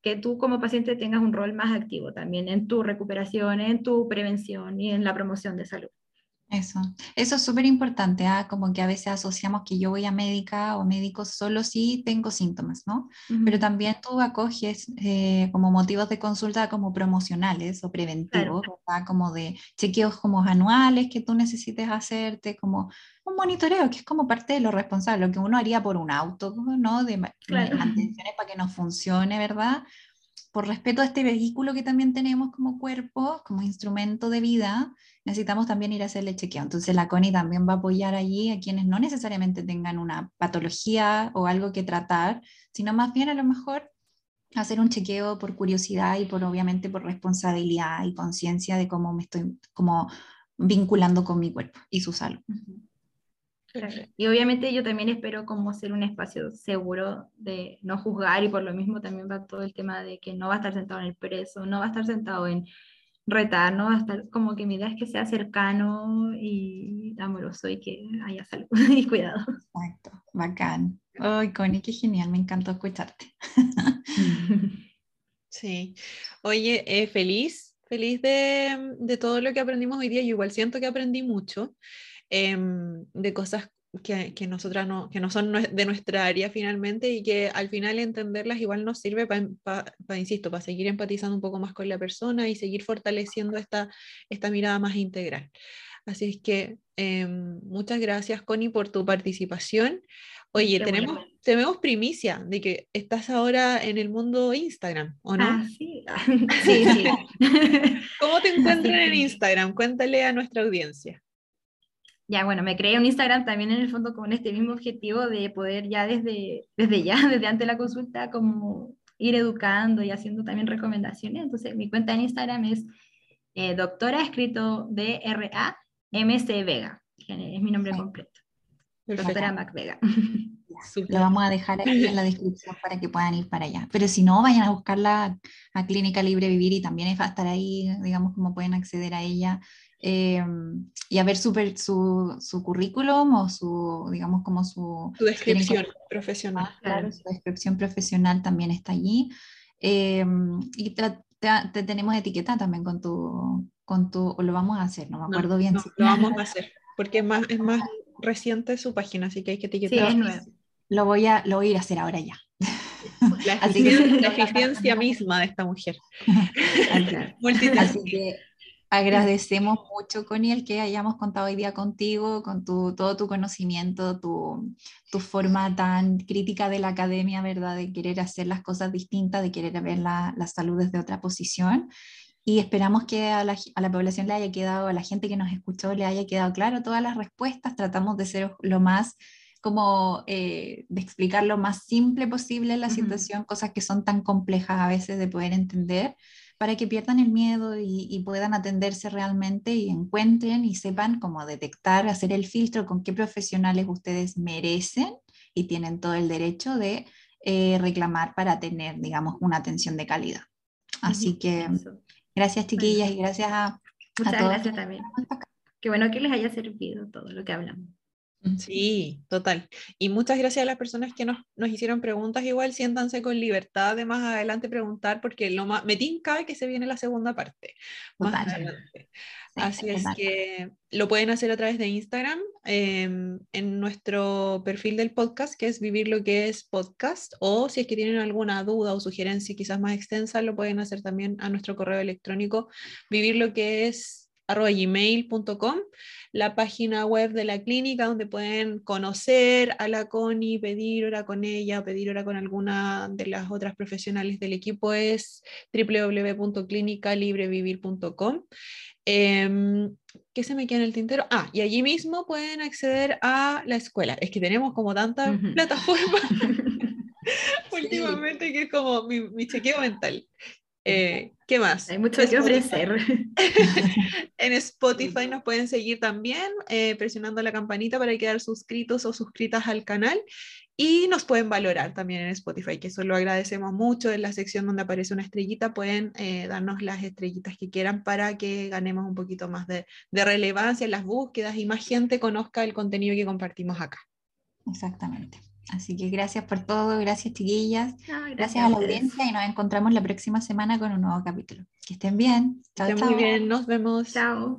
que tú como paciente tengas un rol más activo también en tu recuperación, en tu prevención y en la promoción de salud. Eso, eso es súper importante, ¿ah? como que a veces asociamos que yo voy a médica o médico solo si tengo síntomas, ¿no? Pero también tú acoges eh, como motivos de consulta como promocionales o preventivos, ¿verdad? Como de chequeos como anuales que tú necesites hacerte, como un monitoreo, que es como parte de lo responsable, lo que uno haría por un auto, ¿no? De ma- Claro. mantenciones para que nos funcione, ¿verdad? Por respeto a este vehículo que también tenemos como cuerpo, como instrumento de vida, necesitamos también ir a hacerle chequeo. Entonces la CONI también va a apoyar allí a quienes no necesariamente tengan una patología o algo que tratar, sino más bien a lo mejor hacer un chequeo por curiosidad y por obviamente por responsabilidad y conciencia de cómo me estoy, cómo, vinculando con mi cuerpo y su salud. Y obviamente yo también espero como ser un espacio seguro de no juzgar y por lo mismo también va todo el tema de que no va a estar sentado en el preso, no va a estar sentado en retar, no va a estar como que mi idea es que sea cercano y amoroso y que haya salud y cuidado. Exacto, bacán. Ay, Connie, qué genial, me encantó escucharte. Sí. Oye, eh, feliz, feliz de, de, todo lo que aprendimos hoy día. Yo igual siento que aprendí mucho. Em, de cosas que, que, nosotras no, que no son de nuestra área finalmente y que al final entenderlas igual nos sirve para, insisto, para seguir empatizando un poco más con la persona y seguir fortaleciendo esta, esta mirada más integral. Así es que em, muchas gracias, Connie, por tu participación. Oye, tenemos, tenemos primicia de que estás ahora en el mundo Instagram, ¿o no? Ah, sí. sí, sí. ¿Cómo te encuentran en Instagram? Cuéntale a nuestra audiencia ya bueno, me creé un Instagram también en el fondo con este mismo objetivo de poder ya desde, desde ya, desde antes de la consulta, como ir educando y haciendo también recomendaciones. Entonces, mi cuenta en Instagram es eh, doctora escrito D-R-A-M-C Vega, que es mi nombre completo. Doctora Mac Vega. Lo vamos a dejar aquí en la descripción para que puedan ir para allá. Pero si no, vayan a buscarla a Clínica Libre Vivir y también va a estar ahí, digamos, cómo pueden acceder a ella Em, y a ver su, su, su, currículum o su, digamos, como su... Su descripción profesional. Claro, su descripción profesional también está allí. Em, y te, tenemos etiqueta también con tu, con tu, o lo vamos a hacer, no me acuerdo bien. No, lo vamos a hacer, porque es más, es más reciente su página, así que hay que etiquetar. Sí, Lo voy, a, lo voy a ir a hacer ahora ya. La, eficiencia, misma de esta mujer. Así que Agradecemos mucho, Connie, el que hayamos contado hoy día contigo, con tu, todo tu conocimiento, tu, tu, forma tan crítica de la academia, ¿verdad? De querer hacer las cosas distintas, de querer ver la, la salud desde otra posición. Y esperamos que a la, a la, población le haya quedado, a la gente que nos escuchó, le haya quedado claro todas las respuestas. Tratamos de ser lo más como eh, de explicar lo más simple posible la situación, cosas que son tan complejas a veces de poder entender para que pierdan el miedo y, puedan atenderse realmente y encuentren y sepan cómo detectar, hacer el filtro con qué profesionales ustedes merecen y tienen todo el derecho de eh, reclamar para tener, digamos, una atención de calidad. Así que gracias chiquillas y gracias a, Muchas gracias también. Qué bueno que les haya servido todo lo que hablamos. Sí, total. Y muchas gracias a las personas que nos, nos, hicieron preguntas. Igual siéntanse con libertad de más adelante preguntar, porque lo más, me tinca que se viene la segunda parte más adelante. Así es que lo pueden hacer a través de Instagram, em, en nuestro perfil del podcast, que es Vivir lo que es podcast, o si es que tienen alguna duda o sugerencia quizás más extensa, lo pueden hacer también a nuestro correo electrónico, vivir lo que es gmail.com, la página web de la clínica donde pueden conocer a la CONI, pedir hora con ella, pedir hora con alguna de las otras profesionales del equipo es www.clinicalibrevivir.com. Em, ¿Qué se me queda en el tintero? Ah, y allí mismo pueden acceder a la escuela. Es que tenemos como tantas plataformas últimamente que es como mi, mi chequeo mental. Eh, ¿Qué más? Hay mucho que ofrecer. en Spotify nos pueden seguir también eh, presionando la campanita para quedar suscritos o suscritas al canal y nos pueden valorar también en Spotify, que eso lo agradecemos mucho. En la sección donde aparece una estrellita pueden eh, darnos las estrellitas que quieran para que ganemos un poquito más de, de relevancia en las búsquedas y más gente conozca el contenido que compartimos acá. Exactamente. Así que gracias por todo, gracias chiquillas, gracias. a la audiencia y nos encontramos la próxima semana con un nuevo capítulo. Que estén bien. Chao, estén chao. muy bien, nos vemos. Chao.